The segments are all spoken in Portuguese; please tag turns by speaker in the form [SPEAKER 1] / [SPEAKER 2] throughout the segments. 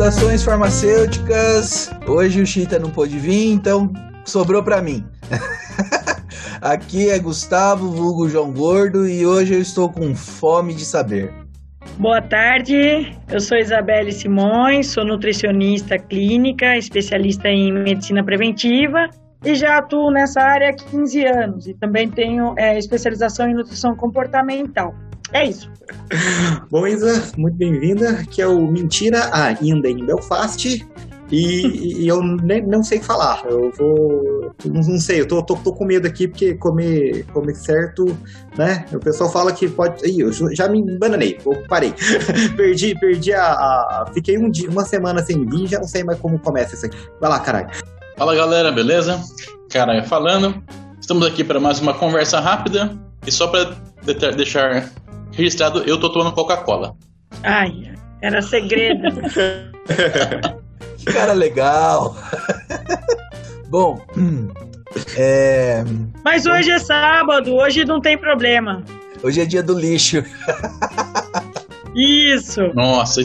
[SPEAKER 1] Saudações farmacêuticas. Hoje o Chita não pôde vir, então sobrou para mim. Aqui é Gustavo, vulgo João Gordo, e hoje eu estou com fome de saber.
[SPEAKER 2] Boa tarde, eu sou Isabelle Simões, sou nutricionista clínica, especialista em medicina preventiva e já atuo nessa área há 15 anos e também tenho é, especialização em nutrição comportamental. É isso.
[SPEAKER 3] Bom, Isa, muito bem-vinda. Aqui é o Mentira Ainda em Belfast. E, e eu nem, não sei falar. Eu vou. Não sei, eu tô, tô, tô, com medo aqui, porque comer, comer certo, né? O pessoal fala que pode. Ih, eu já me bananei, eu parei. perdi, perdi a, a, Fiquei um dia, uma semana sem vir, já não sei mais como começa isso aqui. Vai lá, caralho.
[SPEAKER 4] Fala galera, beleza? Cara, falando. Estamos aqui para mais uma conversa rápida. E só para deixar registrado, eu tô tomando Coca-Cola.
[SPEAKER 2] Ai, era segredo.
[SPEAKER 1] Cara legal. Bom, é...
[SPEAKER 2] Mas hoje é sábado, hoje não tem problema.
[SPEAKER 1] Hoje é dia do lixo.
[SPEAKER 2] Isso.
[SPEAKER 4] Nossa,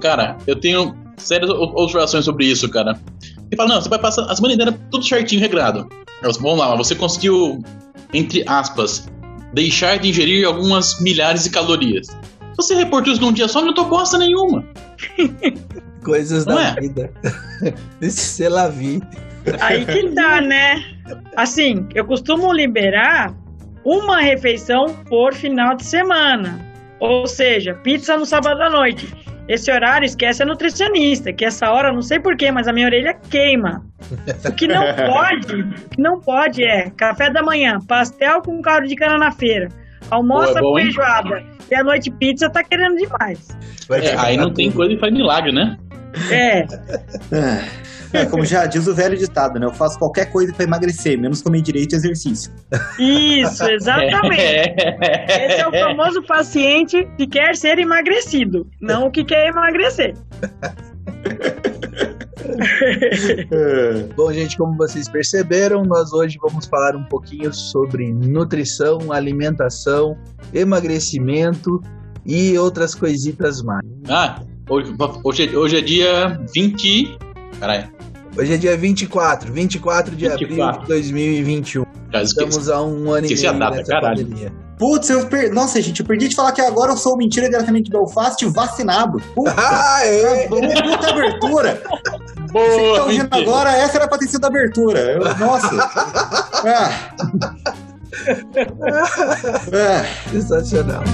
[SPEAKER 4] cara, eu tenho sérias observações sobre isso, cara. Ele fala, não, você vai passar a semana inteira tudo certinho, regrado. vamos lá, você conseguiu, entre aspas, deixar de ingerir algumas milhares de calorias. Se você reportou isso num dia só, não tô bosta nenhuma.
[SPEAKER 1] Coisas não da é? vida. Sei lá, vi.
[SPEAKER 2] Aí que dá, né? Assim, eu costumo liberar uma refeição por final de semana. Ou seja, pizza no sábado à noite. Esse horário esquece a nutricionista, que essa hora, não sei porquê, mas a minha orelha queima. O que não pode, o que não pode é café da manhã, pastel com caldo de cana na feira, almoça é com feijoada e à noite pizza tá querendo demais.
[SPEAKER 4] É, aí não tem coisa que faz milagre, né?
[SPEAKER 2] É.
[SPEAKER 3] é. como já diz o velho ditado, né? Eu faço qualquer coisa para emagrecer, menos comer direito e exercício.
[SPEAKER 2] Isso, exatamente. Esse é o famoso paciente que quer ser emagrecido, não o que quer emagrecer.
[SPEAKER 1] Bom, gente, como vocês perceberam, nós hoje vamos falar um pouquinho sobre nutrição, alimentação, emagrecimento e outras coisitas mais.
[SPEAKER 4] Ah, Hoje, hoje, hoje é dia 20. Caralho.
[SPEAKER 1] Hoje é dia 24, 24 de 24. abril de 2021. Já Estamos a um ano esqueci e meio a data, caralho. pandemia.
[SPEAKER 3] Putz, eu per... nossa, gente, eu perdi de falar que agora eu sou mentira diretamente de Belfast vacinado. Puta,
[SPEAKER 1] ah, é.
[SPEAKER 3] puta abertura. Boa, Vocês estão vendo agora, essa era pra ter sido a abertura. Eu, nossa. ah.
[SPEAKER 1] ah. Sensacional.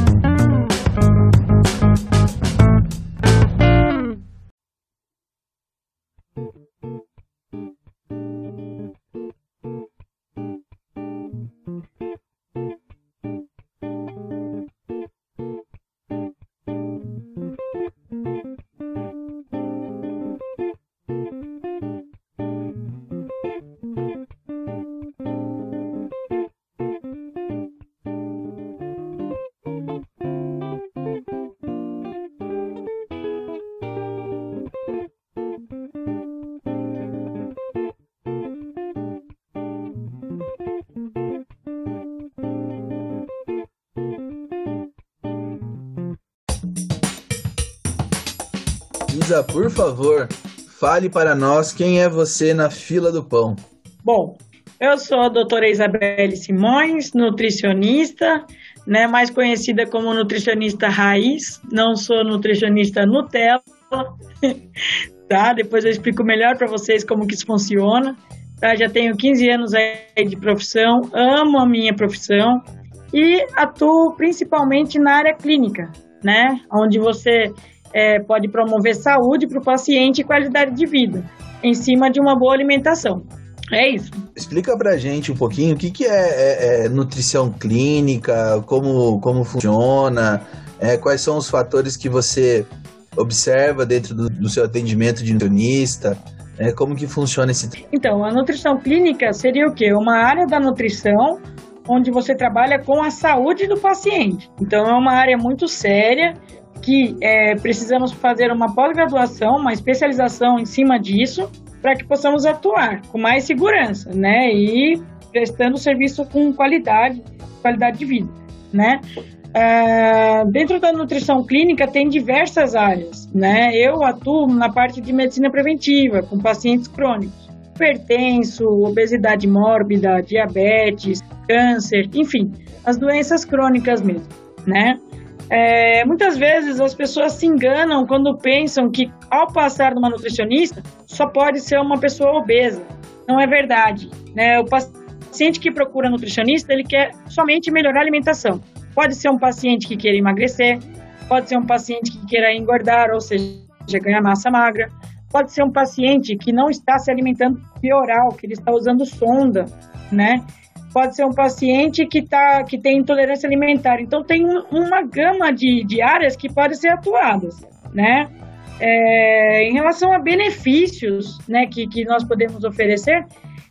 [SPEAKER 1] Por favor, fale para nós quem é você na fila do pão.
[SPEAKER 2] Bom, eu sou a doutora Isabelle Simões, nutricionista, né, mais conhecida como nutricionista raiz, não sou nutricionista Nutella, tá? Depois eu explico melhor para vocês como que isso funciona. Tá? Já tenho 15 anos aí de profissão, amo a minha profissão e atuo principalmente na área clínica, né? Onde você é, pode promover saúde para o paciente e qualidade de vida, em cima de uma boa alimentação. É isso.
[SPEAKER 1] Explica pra gente um pouquinho o que, que é, é, é nutrição clínica, como, como funciona, é, quais são os fatores que você observa dentro do, do seu atendimento de nutricionista, é, como que funciona esse...
[SPEAKER 2] Então, a nutrição clínica seria o quê? Uma área da nutrição onde você trabalha com a saúde do paciente. Então, é uma área muito séria que é, precisamos fazer uma pós-graduação, uma especialização em cima disso, para que possamos atuar com mais segurança, né? E prestando serviço com qualidade, qualidade de vida, né? É, dentro da nutrição clínica tem diversas áreas, né? Eu atuo na parte de medicina preventiva com pacientes crônicos, hipertenso, obesidade mórbida, diabetes, câncer, enfim, as doenças crônicas mesmo, né? É, muitas vezes as pessoas se enganam quando pensam que ao passar numa nutricionista só pode ser uma pessoa obesa. Não é verdade, né? O paciente que procura nutricionista ele quer somente melhorar a alimentação Pode ser um paciente que queira emagrecer, pode ser um paciente que queira engordar, ou seja, ganhar massa magra, pode ser um paciente que não está se alimentando via oral, que ele está usando sonda, né? Pode ser um paciente que, tá, que tem intolerância alimentar. Então, tem um, uma gama de, de áreas que podem ser atuadas, né? É, em relação a benefícios né, que, que nós podemos oferecer,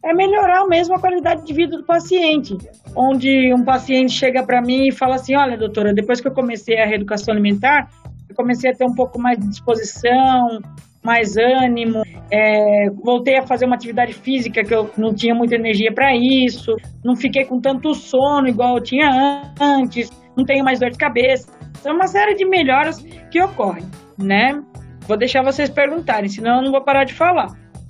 [SPEAKER 2] é melhorar mesmo a qualidade de vida do paciente. Onde um paciente chega para mim e fala assim: Olha, doutora, depois que eu comecei a reeducação alimentar, eu comecei a ter um pouco mais de disposição, mais ânimo, é, voltei a fazer uma atividade física que eu não tinha muita energia para isso, não fiquei com tanto sono igual eu tinha antes, não tenho mais dor de cabeça. São uma série de melhoras que ocorrem, né? Vou deixar vocês perguntarem, senão eu não vou parar de falar.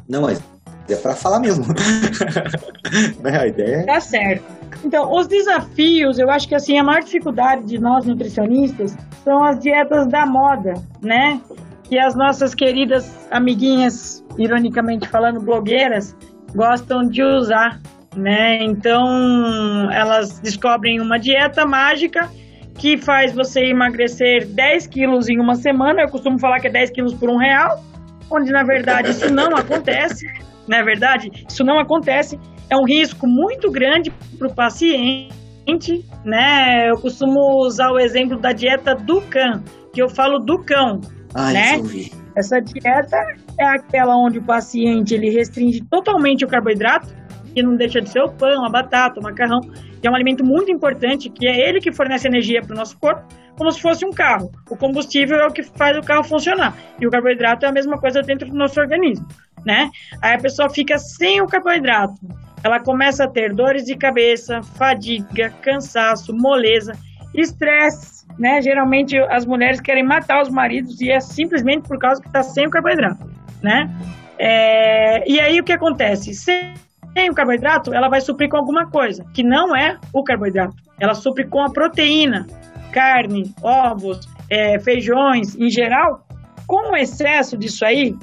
[SPEAKER 3] Não, mas é para falar mesmo.
[SPEAKER 2] né? A ideia é... Tá certo. Então, os desafios, eu acho que assim, a maior dificuldade de nós nutricionistas são as dietas da moda, né? Que as nossas queridas amiguinhas, ironicamente falando, blogueiras, gostam de usar, né? Então, elas descobrem uma dieta mágica que faz você emagrecer 10 quilos em uma semana. Eu costumo falar que é 10 quilos por um real, onde na verdade isso não acontece não é verdade? Isso não acontece, é um risco muito grande para o paciente, né? Eu costumo usar o exemplo da dieta do cão, que eu falo do cão,
[SPEAKER 3] ah,
[SPEAKER 2] né? Essa dieta é aquela onde o paciente ele restringe totalmente o carboidrato, que não deixa de ser o pão, a batata, o macarrão, que é um alimento muito importante, que é ele que fornece energia para o nosso corpo, como se fosse um carro. O combustível é o que faz o carro funcionar, e o carboidrato é a mesma coisa dentro do nosso organismo né? Aí a pessoa fica sem o carboidrato. Ela começa a ter dores de cabeça, fadiga, cansaço, moleza, estresse, né? Geralmente as mulheres querem matar os maridos e é simplesmente por causa que está sem o carboidrato, né? É... E aí o que acontece? Sem o carboidrato, ela vai suprir com alguma coisa, que não é o carboidrato. Ela supre com a proteína, carne, ovos, é, feijões, em geral. Com o excesso disso aí,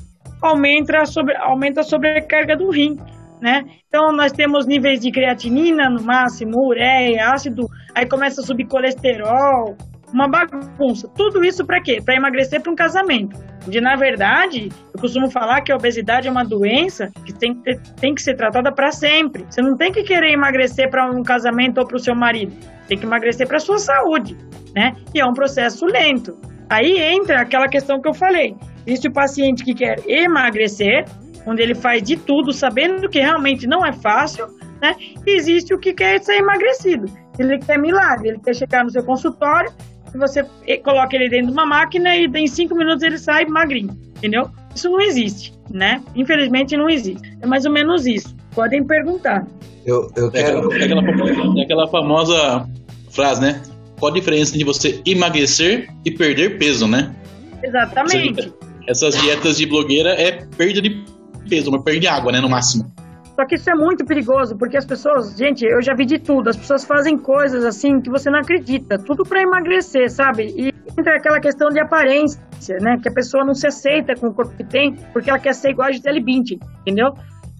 [SPEAKER 2] aumenta a, sobre, aumenta a sobrecarga do rim, né? Então nós temos níveis de creatinina no máximo, ureia, ácido, aí começa a subir colesterol, uma bagunça. Tudo isso para quê? Para emagrecer para um casamento. De na verdade, eu costumo falar que a obesidade é uma doença que tem que, ter, tem que ser tratada para sempre. Você não tem que querer emagrecer para um casamento ou para o seu marido. Tem que emagrecer para sua saúde, né? E é um processo lento. Aí entra aquela questão que eu falei. Existe o paciente que quer emagrecer, onde ele faz de tudo, sabendo que realmente não é fácil, né? E existe o que quer ser emagrecido. Ele quer milagre, ele quer chegar no seu consultório, você coloca ele dentro de uma máquina e em cinco minutos ele sai magrinho, entendeu? Isso não existe, né? Infelizmente não existe. É mais ou menos isso. Podem perguntar.
[SPEAKER 1] Eu, eu quero.
[SPEAKER 4] É aquela, é aquela, é aquela famosa frase, né? Qual a diferença entre você emagrecer e perder peso, né?
[SPEAKER 2] Exatamente
[SPEAKER 4] essas dietas de blogueira é perda de peso, uma perda de água, né, no máximo.
[SPEAKER 2] Só que isso é muito perigoso, porque as pessoas, gente, eu já vi de tudo. As pessoas fazem coisas assim que você não acredita, tudo para emagrecer, sabe? E entra aquela questão de aparência, né? Que a pessoa não se aceita com o corpo que tem, porque ela quer ser igual a Gisele Bündchen, entendeu?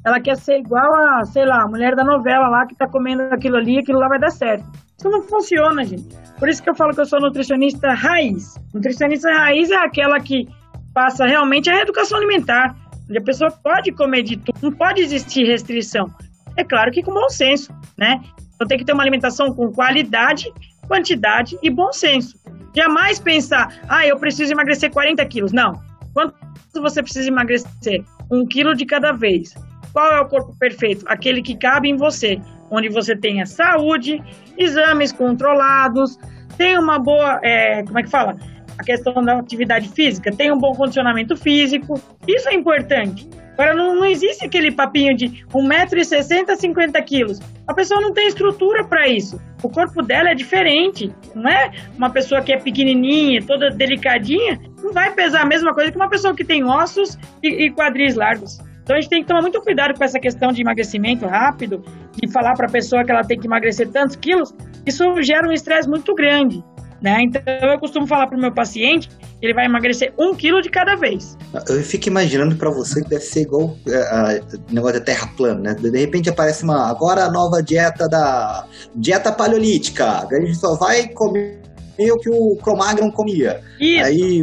[SPEAKER 2] Ela quer ser igual a, sei lá, a mulher da novela lá que tá comendo aquilo ali aquilo lá vai dar certo. Isso não funciona, gente. Por isso que eu falo que eu sou nutricionista raiz. Nutricionista raiz é aquela que passa realmente a reeducação alimentar, a pessoa pode comer de tudo, não pode existir restrição. É claro que com bom senso, né? Então tem que ter uma alimentação com qualidade, quantidade e bom senso. Jamais pensar, ah, eu preciso emagrecer 40 quilos. Não. Quanto você precisa emagrecer? Um quilo de cada vez. Qual é o corpo perfeito? Aquele que cabe em você, onde você tenha saúde, exames controlados, tem uma boa, é, como é que fala? A questão da atividade física, tem um bom condicionamento físico, isso é importante. Agora, não, não existe aquele papinho de 1,60m, 50 quilos. A pessoa não tem estrutura para isso. O corpo dela é diferente. Não é uma pessoa que é pequenininha, toda delicadinha, não vai pesar a mesma coisa que uma pessoa que tem ossos e, e quadris largos. Então a gente tem que tomar muito cuidado com essa questão de emagrecimento rápido, de falar para a pessoa que ela tem que emagrecer tantos quilos. Isso gera um estresse muito grande. Né? Então eu costumo falar para o meu paciente que ele vai emagrecer um quilo de cada vez.
[SPEAKER 3] Eu fico imaginando para você que deve ser igual é, o negócio da terra plana, né? De repente aparece uma agora a nova dieta da dieta paleolítica. A gente só vai comer o que o Cromagnon comia. Isso. Aí,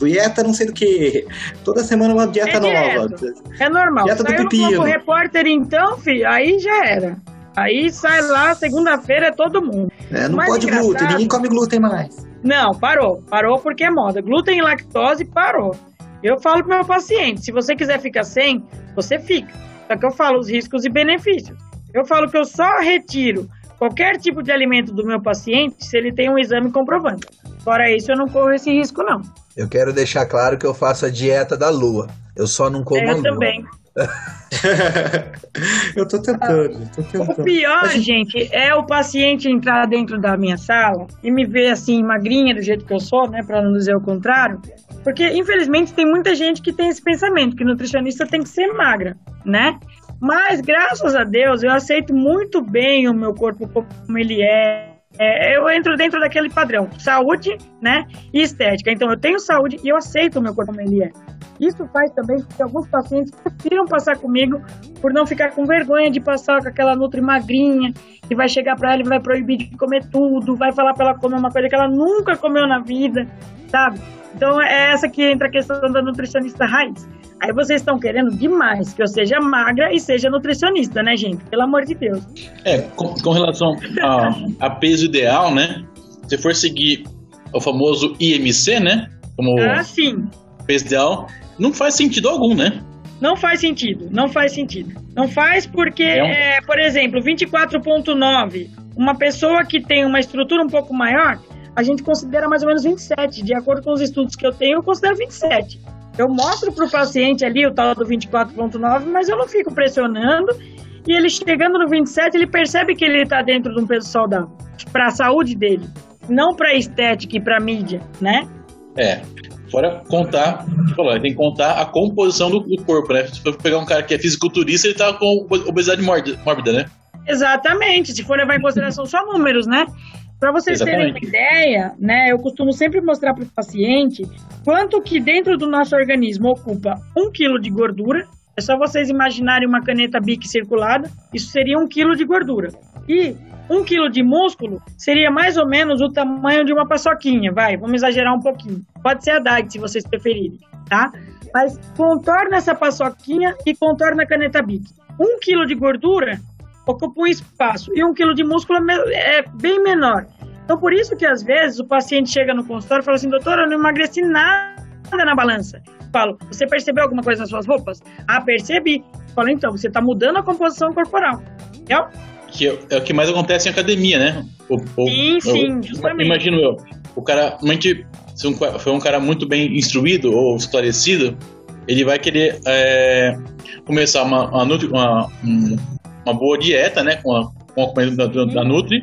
[SPEAKER 3] dieta não sei do que. Toda semana uma dieta é nova.
[SPEAKER 2] É normal.
[SPEAKER 3] Dieta Saiu do pepino.
[SPEAKER 2] No repórter então, filho, aí já era. Aí sai lá, segunda-feira é todo mundo.
[SPEAKER 3] É, não pode glúten, ninguém come glúten mais.
[SPEAKER 2] Não, parou. Parou porque é moda. Glúten e lactose parou. Eu falo para meu paciente, se você quiser ficar sem, você fica. Só que eu falo os riscos e benefícios. Eu falo que eu só retiro qualquer tipo de alimento do meu paciente se ele tem um exame comprovando. Fora isso, eu não corro esse risco, não.
[SPEAKER 1] Eu quero deixar claro que eu faço a dieta da lua. Eu só não como é, eu a lua.
[SPEAKER 2] também.
[SPEAKER 3] eu tô tentando, tô tentando.
[SPEAKER 2] O pior, gente... é o paciente entrar dentro da minha sala e me ver assim, magrinha do jeito que eu sou, né? Pra não dizer o contrário. Porque, infelizmente, tem muita gente que tem esse pensamento, que nutricionista tem que ser magra, né? Mas, graças a Deus, eu aceito muito bem o meu corpo como ele é, é, eu entro dentro daquele padrão, saúde, né, e estética. Então, eu tenho saúde e eu aceito o meu corpo como ele é. Isso faz também que alguns pacientes prefiram passar comigo por não ficar com vergonha de passar com aquela nutri magrinha, que vai chegar para ela e vai proibir de comer tudo, vai falar para ela comer uma coisa que ela nunca comeu na vida, sabe? Então é essa que entra a questão da nutricionista raiz. Aí vocês estão querendo demais que eu seja magra e seja nutricionista, né, gente? Pelo amor de Deus.
[SPEAKER 4] É, com, com relação a, a, peso ideal, né? Se for seguir o famoso IMC, né?
[SPEAKER 2] Como ah, sim.
[SPEAKER 4] peso ideal, não faz sentido algum, né?
[SPEAKER 2] Não faz sentido, não faz sentido. Não faz porque, é um... é, por exemplo, 24.9, uma pessoa que tem uma estrutura um pouco maior, a gente considera mais ou menos 27. De acordo com os estudos que eu tenho, eu considero 27. Eu mostro para o paciente ali o tal do 24.9, mas eu não fico pressionando. E ele chegando no 27, ele percebe que ele está dentro de um peso saudável para a saúde dele, não para estética e para mídia, né?
[SPEAKER 4] É. Fora contar, falou, tem que contar a composição do, do, corpo, né? Se for pegar um cara que é fisiculturista, ele tá com obesidade mórbida, né?
[SPEAKER 2] Exatamente. Se for levar em consideração só números, né? Para vocês Exatamente. terem uma ideia, né, eu costumo sempre mostrar para o paciente quanto que dentro do nosso organismo ocupa um quilo de gordura. É só vocês imaginarem uma caneta Bic circulada, isso seria um quilo de gordura. E um quilo de músculo seria mais ou menos o tamanho de uma paçoquinha, vai, vamos exagerar um pouquinho. Pode ser a diet, se vocês preferirem, tá? Mas contorna essa paçoquinha e contorna a caneta Bic. Um quilo de gordura ocupa um espaço e um quilo de músculo é bem menor. Então, por isso que às vezes o paciente chega no consultório e fala assim, doutor, eu não emagreci nada na balança. Eu falo, você percebeu alguma coisa nas suas roupas? Ah, percebi. Eu falo, então, você está mudando a composição corporal. Entendeu?
[SPEAKER 4] Que é, é, o que mais acontece em academia, né?
[SPEAKER 2] O, o, sim, sim,
[SPEAKER 4] justamente. Imagino eu, o cara, realmente, se um, foi um cara muito bem instruído ou esclarecido, ele vai querer é, começar uma, uma, uma, uma boa dieta, né? Com a, com a comida da, da Nutri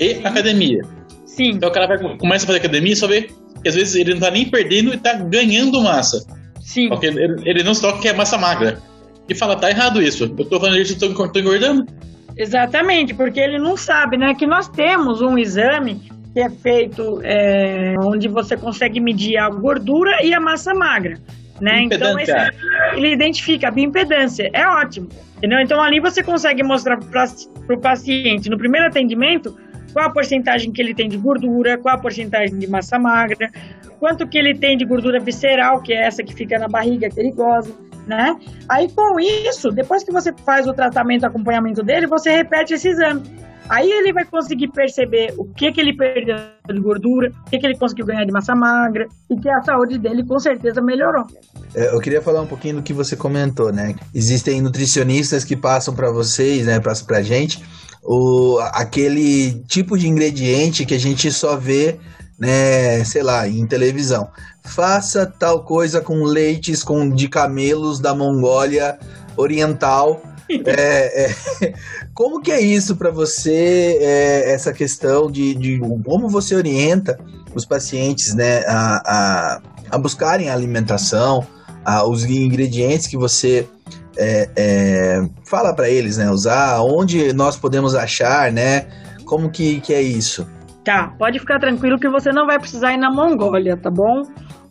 [SPEAKER 4] e academia.
[SPEAKER 2] Sim.
[SPEAKER 4] Então o cara vai, começa a fazer academia e só vê que às vezes ele não tá nem perdendo e tá ganhando massa.
[SPEAKER 2] Sim.
[SPEAKER 4] Porque ele, ele não só quer massa magra. E fala, tá errado isso. Eu tô falando isso, eu tô, tô engordando.
[SPEAKER 2] Exatamente, porque ele não sabe, né? Que nós temos um exame que é feito é, onde você consegue medir a gordura e a massa magra. Né? Então esse, ele identifica a bioimpedância, é ótimo. Entendeu? Então ali você consegue mostrar para o paciente no primeiro atendimento qual a porcentagem que ele tem de gordura, qual a porcentagem de massa magra, quanto que ele tem de gordura visceral, que é essa que fica na barriga, ele goza, né? Aí com isso, depois que você faz o tratamento, acompanhamento dele, você repete esse exame. Aí ele vai conseguir perceber o que que ele perdeu de gordura, o que que ele conseguiu ganhar de massa magra e que a saúde dele com certeza melhorou.
[SPEAKER 1] É, eu queria falar um pouquinho do que você comentou, né? Existem nutricionistas que passam para vocês, né, passam pra gente, o, aquele tipo de ingrediente que a gente só vê né, sei lá, em televisão. Faça tal coisa com leites com, de camelos da Mongólia Oriental. é, é, como que é isso para você, é, essa questão de, de, como você orienta os pacientes né, a, a, a buscarem a alimentação, a, os ingredientes que você é, é, fala para eles, né, usar, onde nós podemos achar, né, como que, que é isso?
[SPEAKER 2] Tá, pode ficar tranquilo que você não vai precisar ir na Mongólia, tá bom?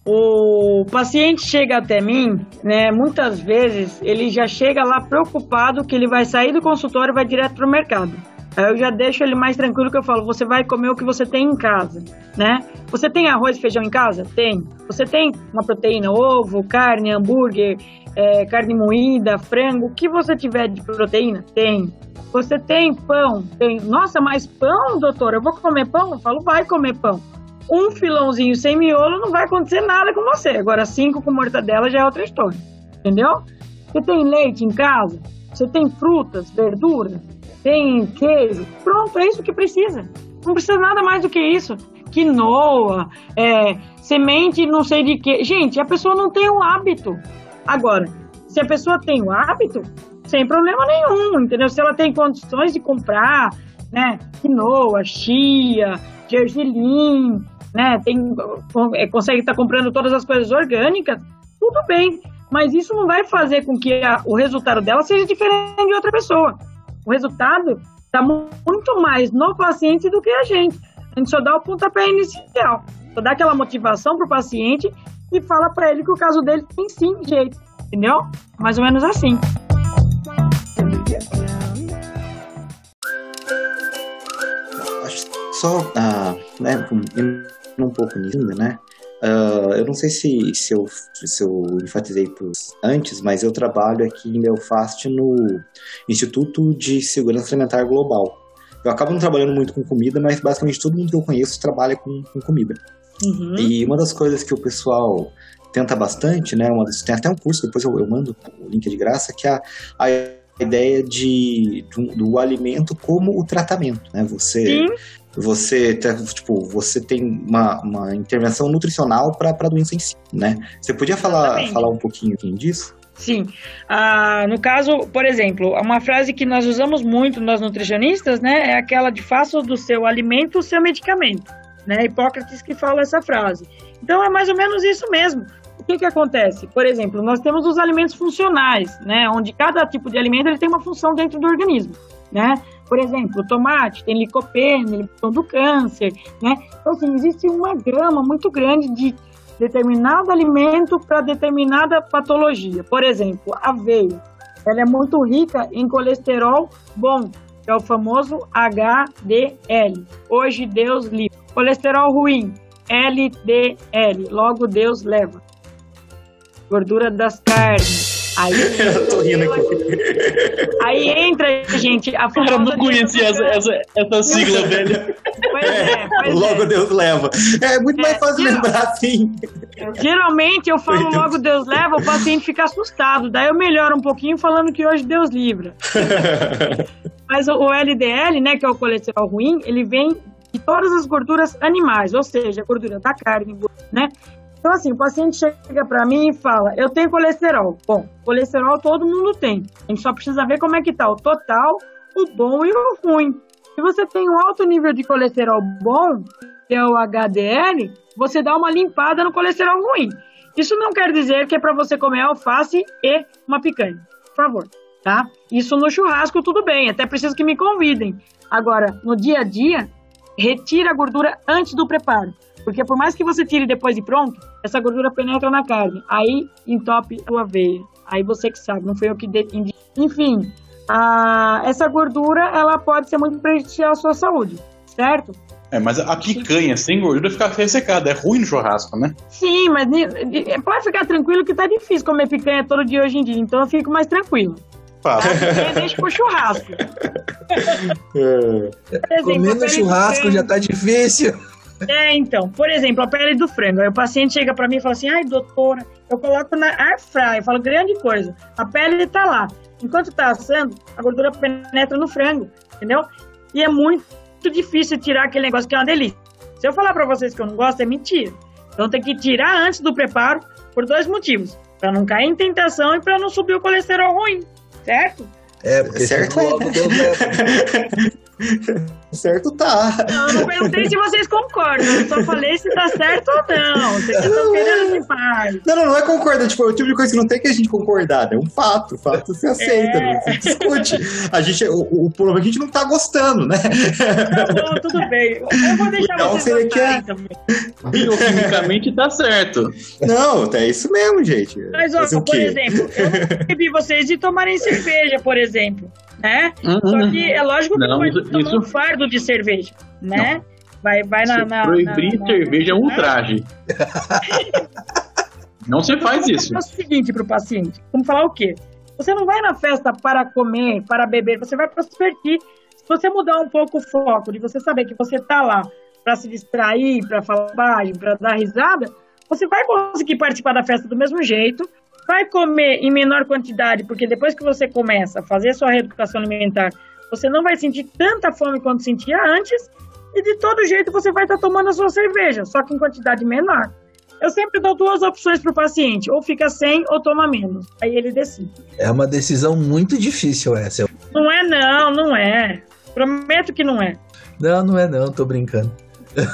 [SPEAKER 2] O paciente chega até mim, né? Muitas vezes ele já chega lá preocupado que ele vai sair do consultório e vai direto pro mercado. Aí eu já deixo ele mais tranquilo que eu falo, você vai comer o que você tem em casa, né? Você tem arroz e feijão em casa? Tem. Você tem uma proteína, ovo, carne, hambúrguer, é, carne moída, frango, o que você tiver de proteína? Tem. Você tem pão? Tem. Nossa, mas pão, doutor? Eu vou comer pão? Eu falo, vai comer pão. Um filãozinho sem miolo não vai acontecer nada com você. Agora, cinco com mortadela já é outra história. Entendeu? Você tem leite em casa? Você tem frutas, verduras? Tem queijo? Pronto, é isso que precisa. Não precisa nada mais do que isso. Quinoa, é, semente não sei de que. Gente, a pessoa não tem o hábito. Agora, se a pessoa tem o hábito, sem problema nenhum, entendeu? Se ela tem condições de comprar, né, quinoa, chia, gergelim, né, tem, é, consegue estar tá comprando todas as coisas orgânicas, tudo bem. Mas isso não vai fazer com que a, o resultado dela seja diferente de outra pessoa. O resultado está muito mais no paciente do que a gente. A gente só dá o pontapé inicial, só dá aquela motivação para o paciente e fala para ele que o caso dele tem sim jeito, entendeu? Mais ou menos assim.
[SPEAKER 3] só, uh, né, um pouco nisso, né? Uh, eu não sei se, se, eu, se eu enfatizei antes, mas eu trabalho aqui em Belfast no Instituto de Segurança Alimentar Global. Eu acabo não trabalhando muito com comida, mas basicamente todo mundo que eu conheço trabalha com, com comida. Uhum. E uma das coisas que o pessoal tenta bastante, né? Uma, tem até um curso, depois eu, eu mando o link de graça, que é a, a ideia de, do, do, alimento como o tratamento, né? Você Sim você, tipo, você tem uma, uma intervenção nutricional para a doença em si, né? Você podia falar, falar um pouquinho disso?
[SPEAKER 2] Sim. Ah, no caso, por exemplo, uma frase que nós usamos muito nós nutricionistas, né, é aquela de faça do seu alimento o seu medicamento, né? Hipócrates que fala essa frase. Então é mais ou menos isso mesmo. O que que acontece? Por exemplo, nós temos os alimentos funcionais, né, onde cada tipo de alimento ele tem uma função dentro do organismo, né? Por exemplo, o tomate tem licopeno, inibidor do câncer, né? Então, assim, existe uma gama muito grande de determinado alimento para determinada patologia. Por exemplo, a aveia, ela é muito rica em colesterol bom, que é o famoso HDL. Hoje Deus livre. Colesterol ruim, LDL. Logo Deus leva. Gordura das carnes Aí, eu tô rindo aqui. Aí entra, gente, a
[SPEAKER 4] Cara, eu não conhecia essa, essa, essa sigla, velho.
[SPEAKER 3] Pois é, pois Logo é. Deus leva. É muito mais é, fácil lembrar assim.
[SPEAKER 2] Geralmente eu falo logo Deus leva, o paciente fica assustado. Daí eu melhoro um pouquinho falando que hoje Deus livra. Mas o LDL, né, que é o colesterol ruim, ele vem de todas as gorduras animais, ou seja, gordura da carne, né? Então, assim, o paciente chega para mim e fala: Eu tenho colesterol. Bom, colesterol todo mundo tem. A gente só precisa ver como é que tá o total, o bom e o ruim. Se você tem um alto nível de colesterol bom, que é o HDL, você dá uma limpada no colesterol ruim. Isso não quer dizer que é para você comer alface e uma picanha. Por favor, tá? Isso no churrasco tudo bem, até preciso que me convidem. Agora, no dia a dia, retira a gordura antes do preparo. Porque por mais que você tire depois de pronto, essa gordura penetra na carne. Aí entope a veia. Aí você que sabe, não foi eu que de... Enfim, a... essa gordura ela pode ser muito prejudicial à sua saúde, certo?
[SPEAKER 4] É, mas a picanha sem gordura fica ressecada, é ruim no churrasco, né?
[SPEAKER 2] Sim, mas pode ficar tranquilo que tá difícil comer picanha todo dia hoje em dia, então eu fico mais tranquilo. Fácil. Deixa pro churrasco.
[SPEAKER 1] É. Comendo churrasco já tá difícil.
[SPEAKER 2] É, então, por exemplo, a pele do frango. Aí o paciente chega para mim e fala assim: ai, doutora, eu coloco na air fry. Eu falo, grande coisa. A pele tá lá. Enquanto tá assando, a gordura penetra no frango, entendeu? E é muito difícil tirar aquele negócio que é uma delícia. Se eu falar para vocês que eu não gosto, é mentira. Então tem que tirar antes do preparo por dois motivos: para não cair em tentação e para não subir o colesterol ruim, certo?
[SPEAKER 1] É, porque
[SPEAKER 3] Certo
[SPEAKER 1] senão logo deu certo.
[SPEAKER 3] tá.
[SPEAKER 2] Não, eu não perguntei se vocês concordam, eu só falei se tá certo ou não. Vocês estão querendo se faz.
[SPEAKER 3] Não, não, não é concordar. Tipo, é o tipo de coisa que não tem que a gente concordar. né? É um fato. O fato se aceita,
[SPEAKER 2] É.
[SPEAKER 3] né? se discute. A gente, o, o problema é que a gente não tá gostando, né?
[SPEAKER 2] Tá bom, tudo bem. Eu vou deixar
[SPEAKER 3] Então,
[SPEAKER 2] vocês
[SPEAKER 3] seria que é-
[SPEAKER 2] também.
[SPEAKER 4] Bioquimicamente tá certo.
[SPEAKER 3] Não, é isso mesmo, gente.
[SPEAKER 2] Mas, ó,
[SPEAKER 3] o
[SPEAKER 2] por exemplo, eu não proibi vocês de tomarem cerveja, por exemplo, né? Só que é lógico que
[SPEAKER 4] Não, isso-
[SPEAKER 2] tomar um fardo de cerveja, né? Vai, vai na, na,
[SPEAKER 4] proibir
[SPEAKER 2] na-
[SPEAKER 4] cerveja é um ultraje. Não se faz isso.
[SPEAKER 2] É o seguinte para o paciente, vamos falar o quê? Você não vai na festa para comer, para beber, você vai para se divertir. Se você mudar um pouco o foco, de você saber que você tá lá para se distrair, para falar bobagem, para dar risada, você vai conseguir participar da festa do mesmo jeito, vai comer em menor quantidade, porque depois que você começa a fazer a sua reeducação alimentar, você não vai sentir tanta fome quanto sentia antes, e de todo jeito você vai estar tomando a sua cerveja, só que em quantidade menor. Eu sempre dou duas opções para o paciente, ou fica sem ou toma menos. Aí ele decide.
[SPEAKER 1] É uma decisão muito difícil essa.
[SPEAKER 2] Não é não, não é. Prometo que não é.
[SPEAKER 1] Não, não é não, tô brincando.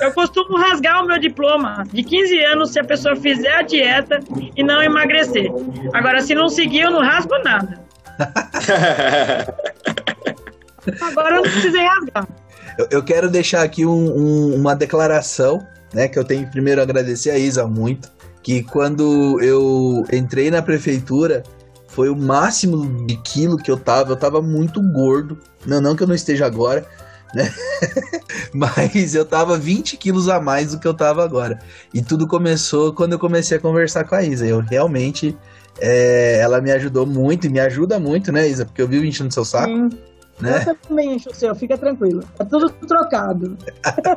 [SPEAKER 2] Eu costumo rasgar o meu diploma de 15 anos se a pessoa fizer a dieta e não emagrecer. Agora, se não seguir, eu não rasgo nada. Agora eu não precisei rasgar.
[SPEAKER 1] Eu, eu quero deixar aqui um- um- uma declaração, né? Que eu tenho que primeiro agradecer a Isa muito. Que quando eu entrei na prefeitura, foi o máximo de quilo que eu tava. Eu tava muito gordo. Não, não que eu não esteja agora, né? Mas eu tava 20 quilos a mais do que eu tava agora. E tudo começou quando eu comecei a conversar com a Isa. Eu realmente. é, ela me ajudou muito e me ajuda muito, né, Isa? Porque eu vivo enchendo seu saco,
[SPEAKER 2] Sim,
[SPEAKER 1] né?
[SPEAKER 2] eu também encho o seu, fica tranquilo. Tá tudo trocado.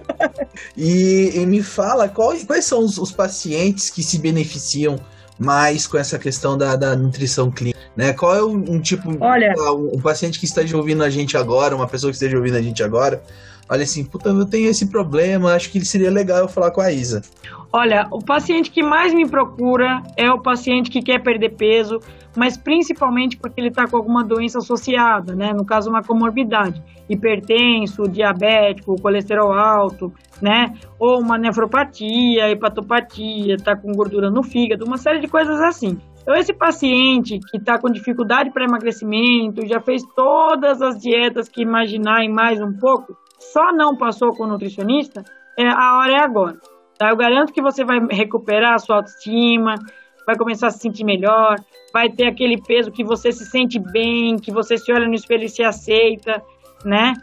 [SPEAKER 1] E, e me fala qual- quais são os, os pacientes que se beneficiam mais com essa questão da, da nutrição clínica, né? Qual é um, um tipo,
[SPEAKER 2] Olha-
[SPEAKER 1] um, um paciente que esteja ouvindo a gente agora, uma pessoa que esteja ouvindo a gente agora, olha assim, puta, eu tenho esse problema, acho que seria legal eu falar com a Isa.
[SPEAKER 2] Olha, o paciente que mais me procura é o paciente que quer perder peso, mas principalmente porque ele está com alguma doença associada, né? No caso, uma comorbidade, hipertenso, diabético, colesterol alto, né? Ou uma nefropatia, hepatopatia, está com gordura no fígado, uma série de coisas assim. Então, esse paciente que está com dificuldade para emagrecimento, já fez todas as dietas que imaginar e mais um pouco, só não passou com o nutricionista, é, a hora é agora. Tá? Eu garanto que você vai recuperar a sua autoestima, vai começar a se sentir melhor, vai ter aquele peso que você se sente bem, que você se olha no espelho e se aceita, né?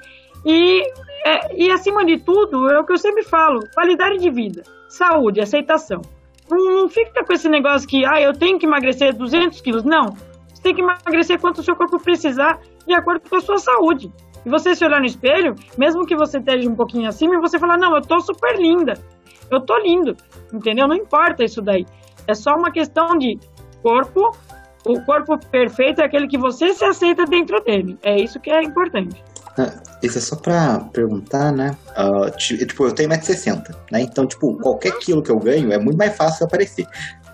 [SPEAKER 2] E, é, e acima de tudo, é o que eu sempre falo, qualidade de vida, saúde, aceitação. Não, não fica com esse negócio que, ah, eu tenho que emagrecer 200 quilos. Não, você tem que emagrecer quanto o seu corpo precisar, de acordo com a sua saúde. E você se olhar no espelho, mesmo que você esteja um pouquinho acima, e você falar, não, eu tô super linda, eu tô lindo, entendeu? Não importa isso daí. É só uma questão de corpo, o corpo perfeito é aquele que você se aceita dentro dele. É isso que é importante.
[SPEAKER 3] Isso é só pra perguntar, né? Ah, ti- tipo, eu tenho 1,60m, né? Então, tipo, qualquer quilo que eu ganho é muito mais fácil aparecer.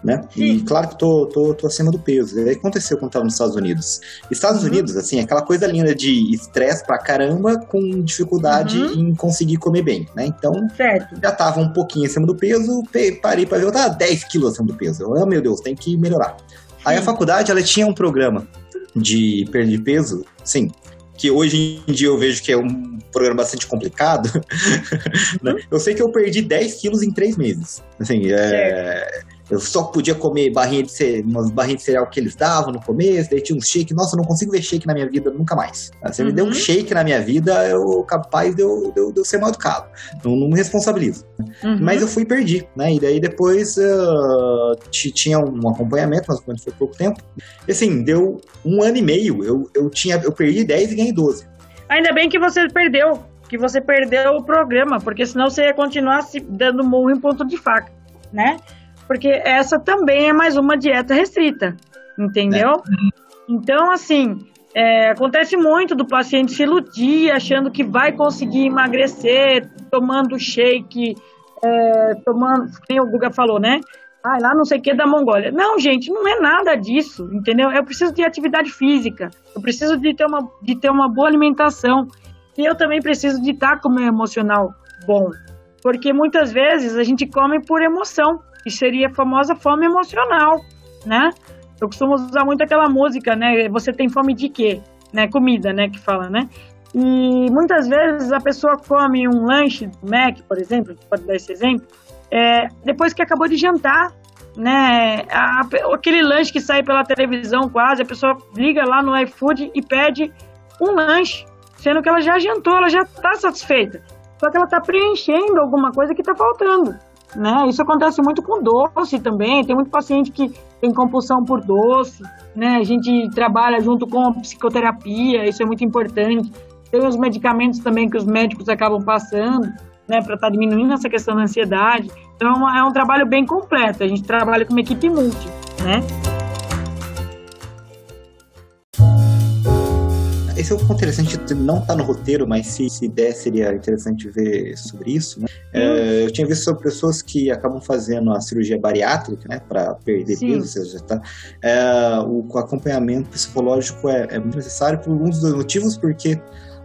[SPEAKER 3] Né? E
[SPEAKER 2] Sim.
[SPEAKER 3] claro que tô, tô, tô acima do peso. E aí aconteceu quando tava nos Estados Unidos. Estados
[SPEAKER 2] Uhum.
[SPEAKER 3] Unidos, assim, é aquela coisa linda de estresse pra caramba com dificuldade
[SPEAKER 2] Uhum.
[SPEAKER 3] em conseguir comer bem, né? Então,
[SPEAKER 2] Certo.
[SPEAKER 3] já tava um pouquinho acima do peso, pe- parei pra ver, eu tava 10 quilos acima do peso. Eu, oh, meu Deus, tem que melhorar. Aí a
[SPEAKER 2] Sim.
[SPEAKER 3] faculdade, ela tinha um programa de perda de peso, sim, que hoje em dia eu vejo que é um programa bastante complicado. né? Eu sei que eu perdi 10 quilos em 3 meses. Assim, é... Eu só podia comer barrinha de umas barrinhas de cereal que eles davam no começo, daí tinha uns shake. Nossa, eu não consigo ver shake na minha vida nunca mais. Você me deu um
[SPEAKER 2] Uhum.
[SPEAKER 3] shake na minha vida, eu capaz de eu, de eu, de eu ser mal educado. Não, não me responsabilizo.
[SPEAKER 2] Uhum.
[SPEAKER 3] Mas eu fui e perdi, né? E daí depois ah, ti- tinha um acompanhamento, mas foi pouco tempo. E assim, deu um ano e meio. Eu, eu, tinha, eu perdi 10 e ganhei 12.
[SPEAKER 2] Ainda bem que você perdeu, que você perdeu o programa, porque senão você ia continuar se dando murro em ponto de faca, né? Porque essa também é mais uma dieta restrita, entendeu? Então, assim, é, acontece muito do paciente se iludir achando que vai conseguir emagrecer tomando shake é, tomando, quem o Guga falou, né? Ah, lá não sei o que da Mongólia. Não, gente, não é nada disso, entendeu? Eu preciso de atividade física, eu preciso de ter uma, de ter uma boa alimentação. E eu também preciso de estar com o meu emocional bom. Porque muitas vezes a gente come por emoção, que seria a famosa fome emocional, né? Eu costumo usar muito aquela música, né? Você tem fome de quê? Né? Comida, né? Que fala, né? E muitas vezes a pessoa come um lanche do Mac, por exemplo, pode dar esse exemplo, é, depois que acabou de jantar, né? A, aquele lanche que sai pela televisão quase, a pessoa liga lá no iFood e pede um lanche, sendo que ela já jantou, ela já está satisfeita. Só que ela está preenchendo alguma coisa que está faltando. Né? Isso acontece muito com doce também. Tem muito paciente que tem compulsão por doce, né? A gente trabalha junto com psicoterapia, isso é muito importante. Tem os medicamentos também que os médicos acabam passando, né, para estar tá diminuindo essa questão da ansiedade. Então é um trabalho bem completo. A gente trabalha com uma equipe multi, né?
[SPEAKER 3] Esse é um ponto interessante, não está no roteiro, mas se, se der, seria interessante ver sobre isso. Né? É, eu tinha visto sobre pessoas que acabam fazendo a cirurgia bariátrica, né, para perder Sim. peso, seja, tá? É, o acompanhamento psicológico é, é muito necessário por um dos motivos, porque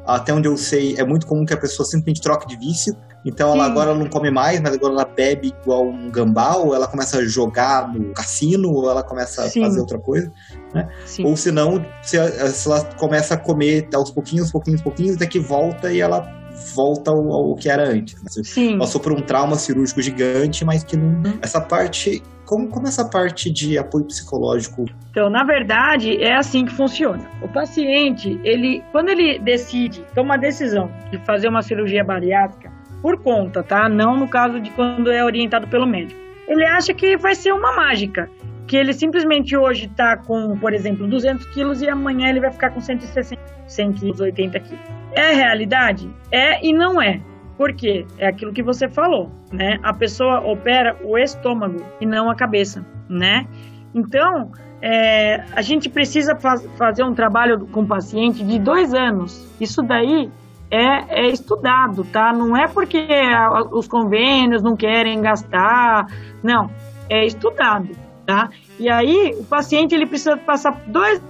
[SPEAKER 3] até onde eu sei, é muito comum que a pessoa simplesmente troque de vício. Então ela agora não come mais, mas agora ela bebe igual um gambá, ou ela começa a jogar no cassino, ou ela começa Sim. a fazer outra coisa. Né? Ou senão, se, se ela começa a comer aos pouquinhos, pouquinhos, pouquinhos, até que volta e ela volta ao, ao que era antes. Né? Sim. Passou por um trauma cirúrgico gigante, mas que não. Hum. Essa parte. Como, como essa parte de apoio psicológico?
[SPEAKER 2] Então, na verdade, é assim que funciona. O paciente, ele, quando ele decide, toma a decisão de fazer uma cirurgia bariátrica, por conta, tá? Não no caso de quando é orientado pelo médico. Ele acha que vai ser uma mágica, que ele simplesmente hoje está com, por exemplo, 200 quilos e amanhã ele vai ficar com 160, 100 quilos, 80 quilos. É realidade? É e não é. Por quê? É aquilo que você falou, né? A pessoa opera o estômago e não a cabeça, né? Então, é, a gente precisa faz, fazer um trabalho com o paciente de dois anos. Isso daí é, é estudado, tá? Não é porque os convênios não querem gastar, não, é estudado, tá? E aí o paciente ele precisa passar dois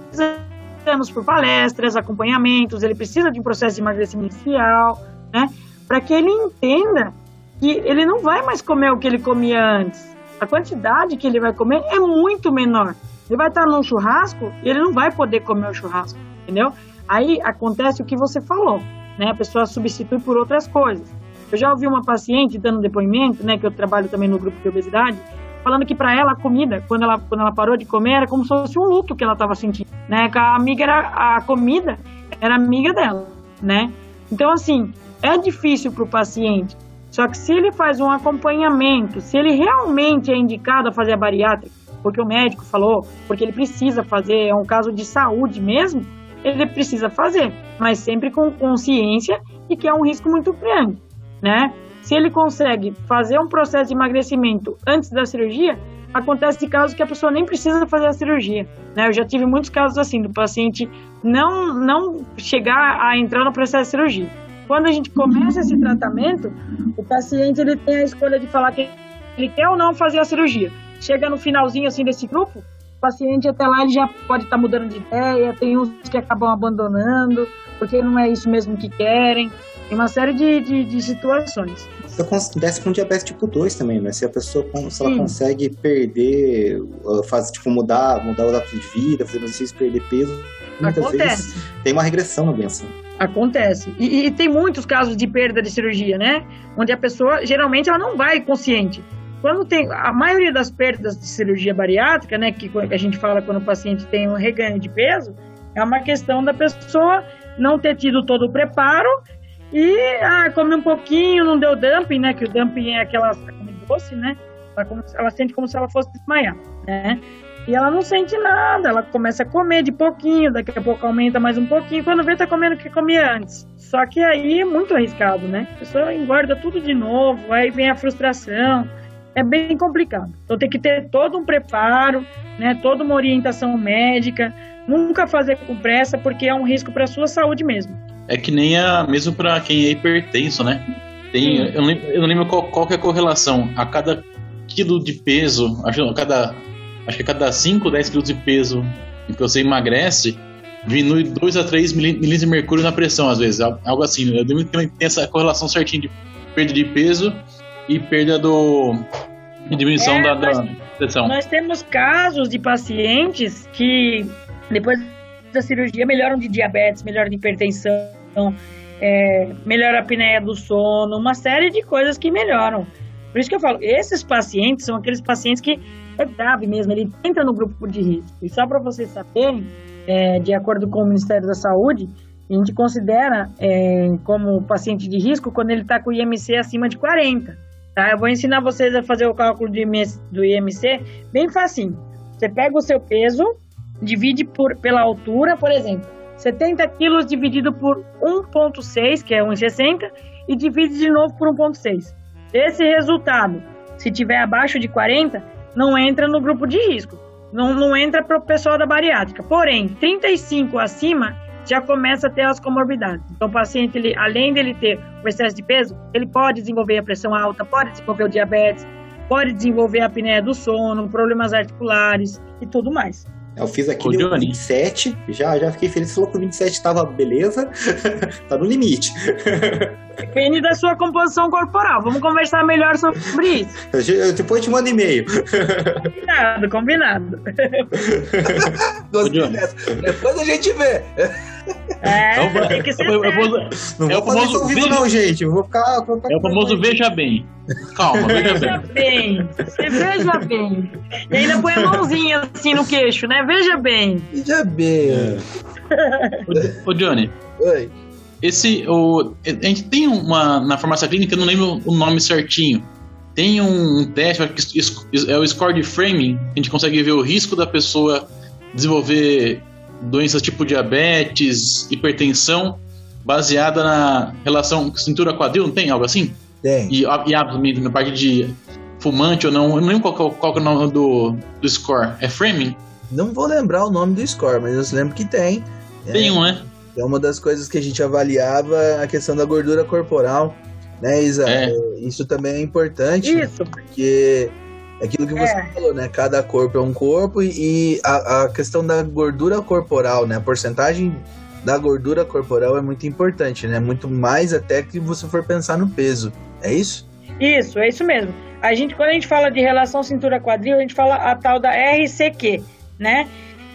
[SPEAKER 2] anos por palestras, acompanhamentos, ele precisa de um processo de emagrecimento inicial, né? Para que ele entenda que ele não vai mais comer o que ele comia antes. A quantidade que ele vai comer é muito menor. Ele vai estar num churrasco e ele não vai poder comer o churrasco, entendeu? Aí acontece o que você falou né? A pessoa substitui por outras coisas. Eu já ouvi uma paciente dando depoimento, né, que eu trabalho também no grupo de obesidade, falando que para ela a comida, quando ela, quando ela parou de comer, era como se fosse um luto que ela estava sentindo, né? Que a amiga era a comida era amiga dela, né? Então assim, é difícil para o paciente. Só que se ele faz um acompanhamento, se ele realmente é indicado a fazer a bariátrica, porque o médico falou, porque ele precisa fazer, é um caso de saúde mesmo, ele precisa fazer, mas sempre com consciência de que é um risco muito grande, né? Se ele consegue fazer um processo de emagrecimento antes da cirurgia, acontece casos que a pessoa nem precisa fazer a cirurgia, né? Eu já tive muitos casos assim, do paciente não, não chegar a entrar no processo de cirurgia. Quando a gente começa esse tratamento, o paciente ele tem a escolha de falar que ele quer ou não fazer a cirurgia. Chega no finalzinho assim desse grupo, paciente até lá ele já pode estar tá mudando de ideia, tem uns que acabam abandonando, porque não é isso mesmo que querem. Tem uma série de, de, de situações.
[SPEAKER 3] Acontece com diabetes tipo 2 também, né? Se a pessoa se ela consegue perder, faz, tipo, mudar, mudar o hábito de vida, fazer exercício, perder peso, muitas Acontece. vezes tem uma regressão na doença.
[SPEAKER 2] Acontece. E, e, tem muitos casos de perda de cirurgia, né? Onde a pessoa, geralmente, ela não vai consciente. Quando tem a maioria das perdas de cirurgia bariátrica, né, que a gente fala quando o paciente tem um reganho de peso, é uma questão da pessoa não ter tido todo o preparo e ah, come um pouquinho, não deu dumping, né, que o dumping é aquela doce, né, ela, ela sente como se ela fosse desmaiar, né, e ela não sente nada, ela começa a comer de pouquinho, daqui a pouco aumenta mais um pouquinho, quando vê tá comendo o que comia antes. Só que aí é muito arriscado, né? A pessoa engorda tudo de novo, aí vem a frustração, é bem complicado. Então tem que ter todo um preparo, né, toda uma orientação médica, nunca fazer com pressa porque é um risco para a sua saúde mesmo.
[SPEAKER 4] É que nem a mesmo para quem é hipertenso, né? Tem, eu, não lembro, eu não lembro qual, qual é a correlação. A cada quilo de peso, acho, a cada, acho que a cada 5 ou 10 quilos de peso que você emagrece, diminui 2 a 3 milímetros de mercúrio na pressão, às vezes. Algo assim. Eu lembro que tem essa correlação certinha de perda de peso e perda do. de diminuição
[SPEAKER 2] É,
[SPEAKER 4] da, da pressão.
[SPEAKER 2] Nós temos casos de pacientes que, depois da cirurgia, melhoram de diabetes, melhoram de hipertensão, é, melhora a apneia do sono, uma série de coisas que melhoram. Por isso que eu falo, esses pacientes são aqueles pacientes que é grave mesmo, ele entra no grupo de risco. E só para vocês saberem, é, de acordo com o Ministério da Saúde, a gente considera é, como paciente de risco quando ele está com o IMC acima de 40. Tá? Eu vou ensinar vocês a fazer o cálculo do IMC, do IMC bem facinho. Você pega o seu peso, divide por, pela altura, por exemplo, 70 quilos dividido por 1,6, que é 1,60, e divide de novo por 1,6. Esse resultado, se tiver abaixo de 40, não entra no grupo de risco. Não, não entra para o pessoal da bariátrica. Porém, 35 acima já começa a ter as comorbidades. Então, o paciente, ele, além dele ter o excesso de peso, ele pode desenvolver a pressão alta, pode desenvolver o diabetes, pode desenvolver a apneia do sono, problemas articulares e tudo mais.
[SPEAKER 3] Eu fiz aqui
[SPEAKER 4] Ô,
[SPEAKER 3] deu
[SPEAKER 4] Johnny.
[SPEAKER 3] 27, já, já fiquei feliz, falou que o 27 tava beleza, tá no limite.
[SPEAKER 2] Depende da sua composição corporal. Vamos conversar melhor sobre isso.
[SPEAKER 3] Eu, eu- depois eu te mando e-mail.
[SPEAKER 2] Combinado, combinado.
[SPEAKER 1] Dessa. Depois a gente vê.
[SPEAKER 2] É,
[SPEAKER 4] Então,
[SPEAKER 2] tem que ser
[SPEAKER 4] eu- eu
[SPEAKER 2] certo.
[SPEAKER 4] vou-
[SPEAKER 3] Não
[SPEAKER 4] É
[SPEAKER 3] vou
[SPEAKER 4] o
[SPEAKER 3] fazer
[SPEAKER 4] famoso
[SPEAKER 3] vivo não, gente. Eu vou ficar... vou ficar
[SPEAKER 4] É o famoso veja bem. Calma, veja
[SPEAKER 2] Veja
[SPEAKER 4] bem.
[SPEAKER 2] bem, você veja bem. E ainda põe a mãozinha assim no queixo, né? Veja bem.
[SPEAKER 1] Já bem.
[SPEAKER 4] Ô, ô, Johnny,
[SPEAKER 1] Oi.
[SPEAKER 4] esse. O, a gente tem uma. Na farmácia clínica, eu não lembro o nome certinho. Tem um teste, acho que is- is- é o score de framing, a gente consegue ver o risco da pessoa desenvolver doenças tipo diabetes, hipertensão, baseada na relação cintura-quadril, não tem algo assim?
[SPEAKER 1] Tem.
[SPEAKER 4] E, e hábitos na parte de fumante ou não, eu não lembro qual, é qual é o nome do, do score. É framing?
[SPEAKER 1] Não vou lembrar o nome do score, mas eu lembro que tem.
[SPEAKER 4] Tem um, né?
[SPEAKER 1] É uma das coisas que a gente avaliava a questão da gordura corporal, né, Isa?
[SPEAKER 4] É.
[SPEAKER 1] É, Isso também é importante,
[SPEAKER 2] Isso.
[SPEAKER 1] porque é aquilo que você
[SPEAKER 2] É.
[SPEAKER 1] falou, né? Cada corpo é um corpo e, e a, a questão da gordura corporal, né? A porcentagem da gordura corporal é muito importante, né? Muito mais até que você for pensar no peso. É isso?
[SPEAKER 2] Isso, é isso mesmo. A gente, quando a gente fala de relação cintura-quadril, a gente fala a tal da RCQ, né?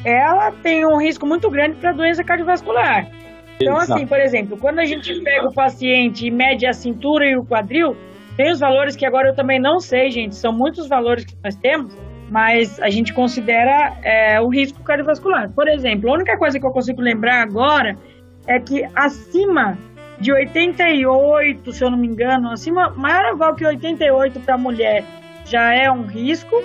[SPEAKER 2] Ela tem um risco muito grande para doença cardiovascular. Então,
[SPEAKER 4] Exato.
[SPEAKER 2] assim, por exemplo, quando a gente pega o paciente e mede a cintura e o quadril, tem os valores que agora eu também não sei, gente, são muitos valores que nós temos, mas a gente considera é, o risco cardiovascular. Por exemplo, a única coisa que eu consigo lembrar agora é que acima de 88, se eu não me engano, acima, maior ou igual que 88 para mulher já é um risco,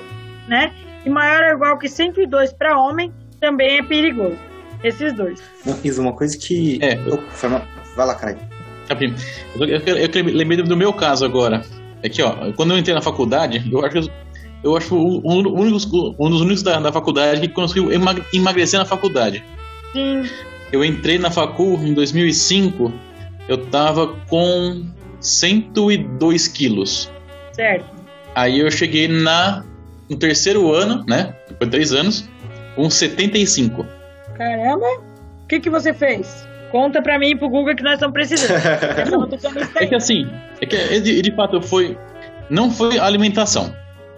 [SPEAKER 2] né? E maior ou igual que 102 para homem também é perigoso. Esses dois.
[SPEAKER 3] Não, Isa, uma coisa que...
[SPEAKER 4] É.
[SPEAKER 3] Eu- Vai lá, caralho.
[SPEAKER 4] Eu, eu, eu, eu lembrei do meu caso agora. É que, ó, quando eu entrei na faculdade, eu acho eu, acho um, um, um dos únicos da, da faculdade que conseguiu emag- emagrecer na faculdade.
[SPEAKER 2] Sim,
[SPEAKER 4] Eu entrei na facul em 2005, eu tava com 102 quilos.
[SPEAKER 2] certo.
[SPEAKER 4] Aí eu cheguei na, no terceiro ano, né? Depois de três anos, com 75.
[SPEAKER 2] Caramba, o que, que você fez? Conta pra mim e pro Google que nós estamos precisando.
[SPEAKER 4] É que assim, é que de, de fato foi. Não foi alimentação.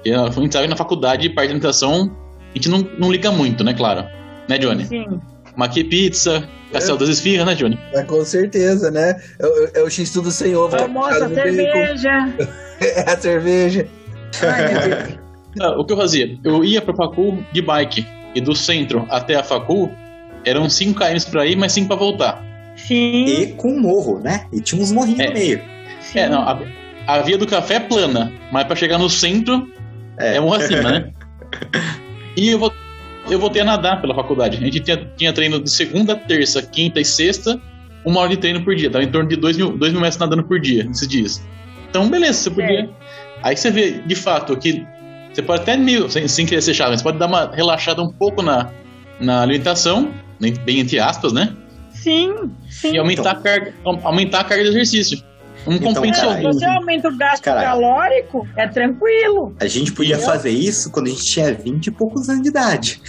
[SPEAKER 4] A gente sabe na faculdade, parte da alimentação, a gente não, não liga muito, né, claro? Né, Johnny?
[SPEAKER 2] Sim,
[SPEAKER 4] Maqui pizza, castelo das esfirras, né, Johnny?
[SPEAKER 1] É, com certeza, né? É, o- é o X-Tudo sem ovo. bacon.
[SPEAKER 2] cerveja.
[SPEAKER 1] É a cerveja.
[SPEAKER 2] Ai.
[SPEAKER 4] Ah, o que eu fazia? Eu ia pra facul de bike. E do centro até a facul, eram 5 km pra ir, mas 5 pra voltar.
[SPEAKER 2] Sim,
[SPEAKER 3] E com morro, né? E tinha uns morrinhos
[SPEAKER 4] É.
[SPEAKER 3] no meio.
[SPEAKER 2] sim.
[SPEAKER 4] É, não, a, a via do café é plana, mas pra chegar no centro
[SPEAKER 3] É.
[SPEAKER 4] é morro acima, né? E eu, vol- eu voltei a nadar pela faculdade. A gente tinha, tinha treino de segunda, terça, quinta e sexta, uma hora de treino por dia. Tava em torno de 2 mil, dois mil metros nadando por dia, esses dias. Então, beleza, você podia. Aí você vê, de fato, que você pode até meio, sem, sem querer ser chato, mas você pode dar uma relaxada um pouco na, na alimentação, bem entre aspas, né?
[SPEAKER 2] Sim, sim.
[SPEAKER 4] E aumentar, a carga, aumentar a carga de exercício. Um
[SPEAKER 3] Então, cara,
[SPEAKER 2] Se você aumenta o gasto
[SPEAKER 3] Caralho.
[SPEAKER 2] calórico, é tranquilo.
[SPEAKER 3] A gente podia
[SPEAKER 2] Entendeu?
[SPEAKER 3] fazer isso quando a gente tinha 20 e poucos anos de idade.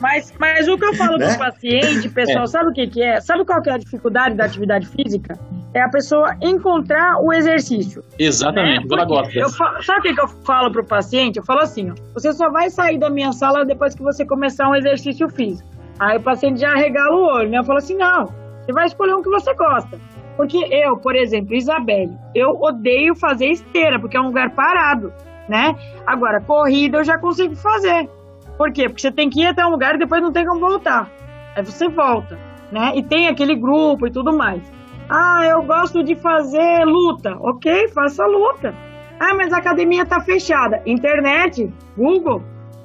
[SPEAKER 2] Mas, mas o que eu falo
[SPEAKER 3] Né?
[SPEAKER 2] pro paciente, pessoal, sabe o que, que é? Sabe qual que é a dificuldade da atividade física? É a pessoa encontrar o exercício.
[SPEAKER 4] Exatamente,
[SPEAKER 2] né?
[SPEAKER 4] gosta.
[SPEAKER 2] eu fa- sabe o que, que eu falo pro paciente? Eu falo assim, ó, você só vai sair da minha sala depois que você começar um exercício físico. Aí o paciente já regala o olho, né? Eu falo assim, não, você vai escolher um que você gosta. Porque eu, por exemplo, Isabelle, eu odeio fazer esteira, porque é um lugar parado, né? Agora, corrida eu já consigo fazer. Por quê? Porque você tem que ir até um lugar e depois não tem como voltar. Aí você volta, né? E tem aquele grupo e tudo mais. Ah, eu gosto de fazer luta. Ok, faça luta. Ah, mas a academia tá fechada. Internet, Google.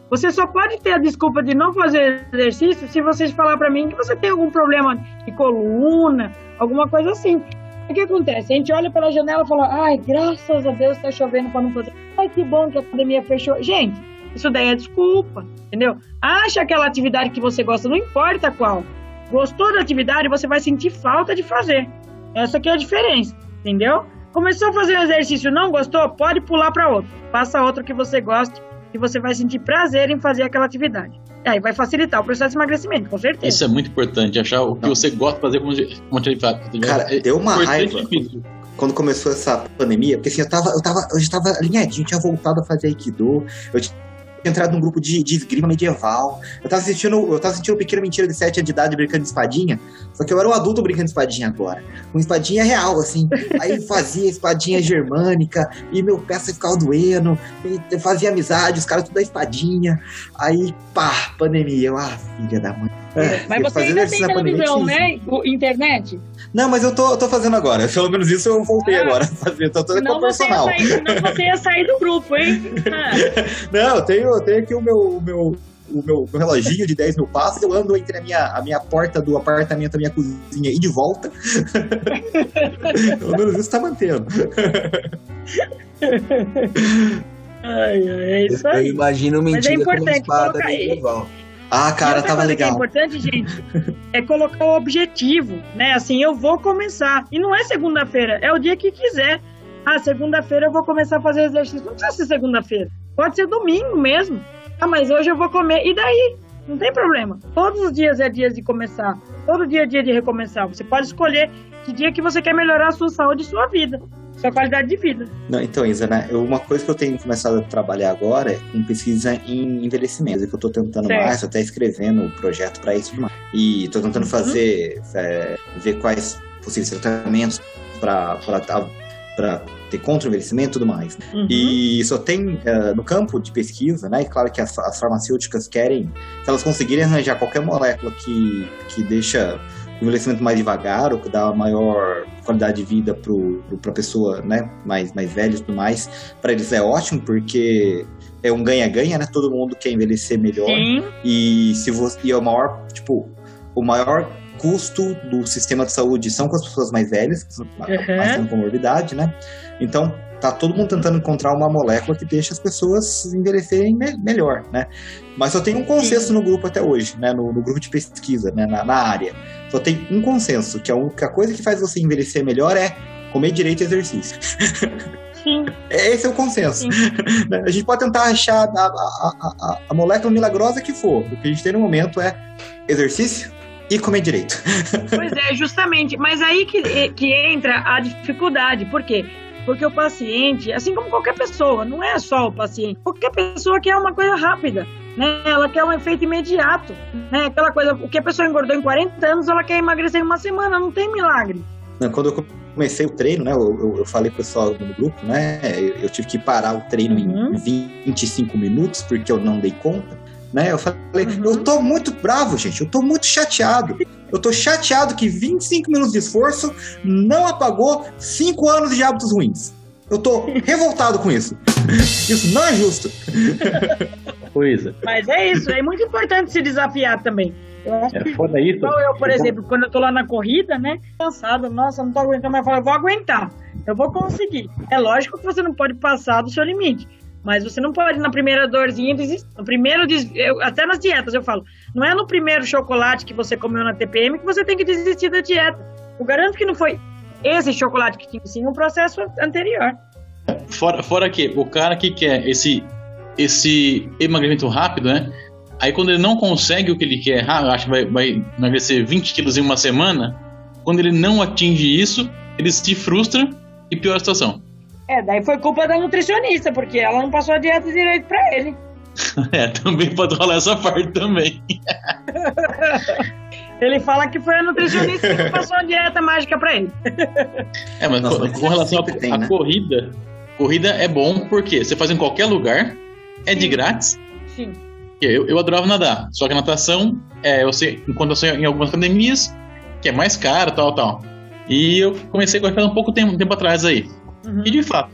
[SPEAKER 2] Você só pode ter a desculpa de não fazer exercício se vocês falar para mim que você tem algum problema de coluna, alguma coisa assim. O que acontece? A gente olha pela janela e fala: ai, graças a Deus tá chovendo para não fazer. Ai, que bom que a academia fechou. Gente, isso daí é desculpa, entendeu? Acha aquela atividade que você gosta, não importa qual. Gostou da atividade, você vai sentir falta de fazer. Essa aqui é a diferença, entendeu? Começou a fazer um exercício, não gostou, pode pular para outro. Faça outro que você goste, que você vai sentir prazer em fazer aquela atividade. Aí vai facilitar o processo de emagrecimento, com certeza.
[SPEAKER 4] Isso é muito importante, achar o que você gosta de fazer como atividade.
[SPEAKER 3] Cara,
[SPEAKER 4] É
[SPEAKER 3] deu uma raiva. Quando começou essa pandemia, porque assim, eu tava, eu tava, eu já tava alinhadinho, tinha voltado a fazer Aikido, eu tinha entrado num grupo de, de esgrima medieval, eu tava assistindo, eu tava assistindo Pequena Mentira de 7 anos de idade brincando de espadinha, só que eu era um adulto brincando de espadinha agora, com espadinha real, assim, aí fazia espadinha germânica, e meu pé ficava doendo, e fazia amizade, os caras tudo da espadinha, aí, pá, pandemia, eu, ah, filha da mãe. É,
[SPEAKER 2] Mas você ainda tem
[SPEAKER 3] pandemia
[SPEAKER 2] televisão,
[SPEAKER 3] difícil.
[SPEAKER 2] né? Internet?
[SPEAKER 3] Não, mas eu tô, eu tô fazendo agora. Pelo menos isso eu voltei
[SPEAKER 2] Ah.
[SPEAKER 3] agora a fazer. Tô todo
[SPEAKER 2] Senão você, ia
[SPEAKER 3] personal.
[SPEAKER 2] sair, senão você ia sair do grupo, hein? Ah,
[SPEAKER 3] Não, eu tenho, eu tenho aqui o meu, o meu, o meu, meu reloginho de 10 mil passos. Eu ando entre a minha, a minha porta do apartamento, a minha cozinha e de volta. Pelo menos isso tá mantendo.
[SPEAKER 2] ai, ai, é isso
[SPEAKER 1] Eu
[SPEAKER 2] aí.
[SPEAKER 1] imagino
[SPEAKER 2] Mas é
[SPEAKER 1] mentira com uma
[SPEAKER 2] importante
[SPEAKER 1] espada
[SPEAKER 2] colocar
[SPEAKER 1] medieval.
[SPEAKER 3] Ah, cara, tava
[SPEAKER 2] coisa que é
[SPEAKER 3] legal.
[SPEAKER 2] importante, gente, é colocar o objetivo, né? Assim, eu vou começar. E não é segunda-feira, é o dia que quiser. Ah, segunda-feira eu vou começar a fazer exercício. Não precisa ser segunda-feira. Pode ser domingo mesmo. Ah, mas hoje eu vou comer. E daí? Não tem problema. Todos os dias é dias de começar. Todo dia é dia de recomeçar. Você pode escolher que dia que você quer melhorar a sua saúde e sua vida. Sua qualidade de vida.
[SPEAKER 3] Não, então, Isa, né? eu- uma coisa que eu tenho começado a trabalhar agora é com pesquisa em envelhecimento, que eu tô tentando
[SPEAKER 2] Certo.
[SPEAKER 3] mais, até escrevendo o projeto para isso demais. E tô tentando
[SPEAKER 2] Uhum.
[SPEAKER 3] fazer, é, ver quais possíveis tratamentos para ter contra o envelhecimento e tudo mais.
[SPEAKER 2] Uhum.
[SPEAKER 3] E só tem eh, no campo de pesquisa, né? E claro que as, as farmacêuticas querem, se elas conseguirem arranjar qualquer molécula que, que deixa envelhecimento mais devagar, ou que dá maior qualidade de vida para a pessoa, né? Mais, mais velha e tudo mais, para eles é ótimo, porque é um ganha-ganha, né? Todo mundo quer envelhecer melhor.
[SPEAKER 2] Sim,
[SPEAKER 3] E se você e é o maior, tipo, o maior custo do sistema de saúde são com as pessoas mais velhas, que são mais
[SPEAKER 2] Uhum.
[SPEAKER 3] têm comorbidade, né? Então, tá todo mundo tentando encontrar uma molécula que deixe as pessoas envelhecerem me- melhor, né? Mas só tem um consenso no grupo até hoje, né? No, no grupo de pesquisa, né? Na, na área. Só tem um consenso, que a única coisa que faz você envelhecer melhor é comer direito e exercício.
[SPEAKER 2] sim.
[SPEAKER 3] Esse é o consenso. Né? a gente pode tentar achar a, a, a, a- a molécula milagrosa que for. O que a gente tem no momento é exercício e comer direito.
[SPEAKER 2] Pois é, justamente. Mas aí que, que entra a dificuldade. Por quê? Porque o paciente, assim como qualquer pessoa, não é só o paciente, qualquer pessoa quer uma coisa rápida, né? Ela quer um efeito imediato, né? Aquela coisa, o que a pessoa engordou em 40 anos, ela quer emagrecer em uma semana, não tem milagre.
[SPEAKER 3] Quando eu comecei o treino, né? Eu, eu, falei pro pessoal no grupo, né? Eu, eu tive que parar o treino
[SPEAKER 2] Uhum.
[SPEAKER 3] em 25 minutos porque eu não dei conta. Né? Eu falei,
[SPEAKER 2] Uhum.
[SPEAKER 3] eu tô muito bravo, gente. Eu tô muito chateado. Eu tô chateado que 25 minutos de esforço não apagou 5 anos de hábitos ruins. Eu tô revoltado com isso. Isso não é justo.
[SPEAKER 4] Coisa.
[SPEAKER 2] Mas é isso, é muito importante se desafiar também. Eu acho
[SPEAKER 4] É
[SPEAKER 2] que
[SPEAKER 4] foda isso.
[SPEAKER 2] Igual eu, por exemplo, quando eu tô lá na corrida, né? Cansada, nossa, não tô aguentando, mas eu falo, eu vou aguentar, eu vou conseguir. É lógico que você não pode passar do seu limite, mas você não pode na primeira dorzinha desistir. No primeiro, eu- até nas dietas eu falo, não é no primeiro chocolate que você comeu na TPM que você tem que desistir da dieta. Eu garanto que não foi esse chocolate que tinha sim um processo anterior.
[SPEAKER 4] Fora, fora que o cara que quer esse, esse emagrecimento rápido, né? Aí quando ele não consegue o que ele quer, ah, acho que vai, vai emagrecer 20 quilos em uma semana, quando ele não atinge isso, ele se frustra e piora a situação.
[SPEAKER 2] É, daí foi culpa da nutricionista, porque ela não passou a dieta direito pra ele.
[SPEAKER 4] é, também pode rolar essa parte também.
[SPEAKER 2] ele fala que foi a nutricionista que passou a dieta mágica pra ele.
[SPEAKER 4] é, mas Nossa, com, com relação à né? corrida, corrida é bom porque você faz em qualquer lugar, é Sim. de grátis.
[SPEAKER 2] Sim.
[SPEAKER 4] Eu, eu adorava nadar, só que a natação, é, eu sei, enquanto eu sei em algumas academias, que é mais caro, tal, tal. E eu comecei a correr um pouco tempo, tempo atrás aí. Uhum. E de fato,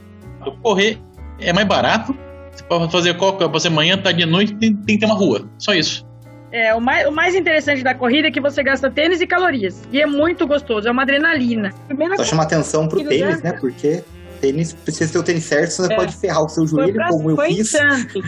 [SPEAKER 4] correr é mais barato. Você pode fazer coca você amanhã, tá de noite, tem, tem que ter uma rua. Só isso.
[SPEAKER 2] É, o mais, o mais interessante da corrida é que você gasta tênis e calorias. E é muito gostoso, é uma adrenalina.
[SPEAKER 3] Primeira Só chama atenção pro tênis, né? Porque tênis, precisa ter o tênis certo, você é. pode ferrar o seu joelho, como eu fiz.
[SPEAKER 2] Tanto.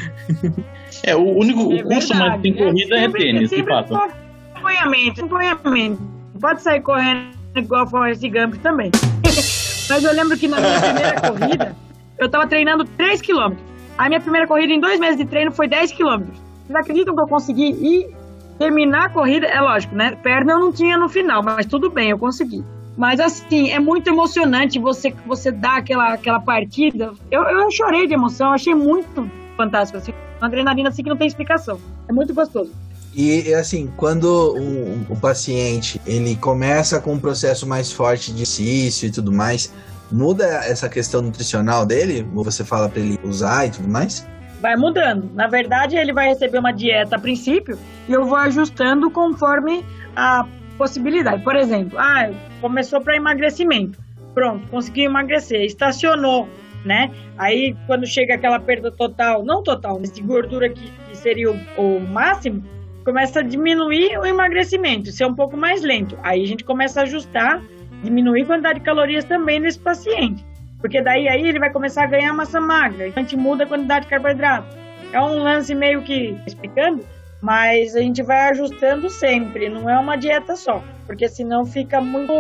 [SPEAKER 4] é, o único é o custo mais tem corrida é, é tênis, de fato.
[SPEAKER 2] Acompanhamento, acompanhamento. Pode sair correndo igual o Forrest Gump também. Mas eu lembro que na minha primeira corrida, eu tava treinando 3 km. A minha primeira corrida em dois meses de treino foi 10 km. Vocês acreditam que eu consegui ir terminar a corrida? É lógico, né? Perna eu não tinha no final, mas tudo bem, eu consegui. Mas assim, é muito emocionante você, você dar aquela, aquela partida. Eu, eu chorei de emoção, achei muito fantástico. Assim, uma adrenalina assim que não tem explicação. É muito gostoso.
[SPEAKER 1] E assim, quando o, o, paciente ele começa com um processo mais forte de exercício e tudo mais, muda essa questão nutricional dele? Ou você fala para ele usar e tudo mais?
[SPEAKER 2] Vai mudando. Na verdade, ele vai receber uma dieta a princípio e eu vou ajustando conforme a possibilidade. Por exemplo, ah, começou para emagrecimento. Pronto, conseguiu emagrecer, estacionou, né? Aí quando chega aquela perda total, não total, mas de gordura que, que seria o, o máximo, começa a diminuir o emagrecimento, ser um pouco mais lento. Aí a gente começa a ajustar, diminuir a quantidade de calorias também nesse paciente. Porque daí aí ele vai começar a ganhar massa magra, a gente muda a quantidade de carboidrato. É um lance meio que explicando, mas a gente vai ajustando sempre, não é uma dieta só, porque senão fica muito.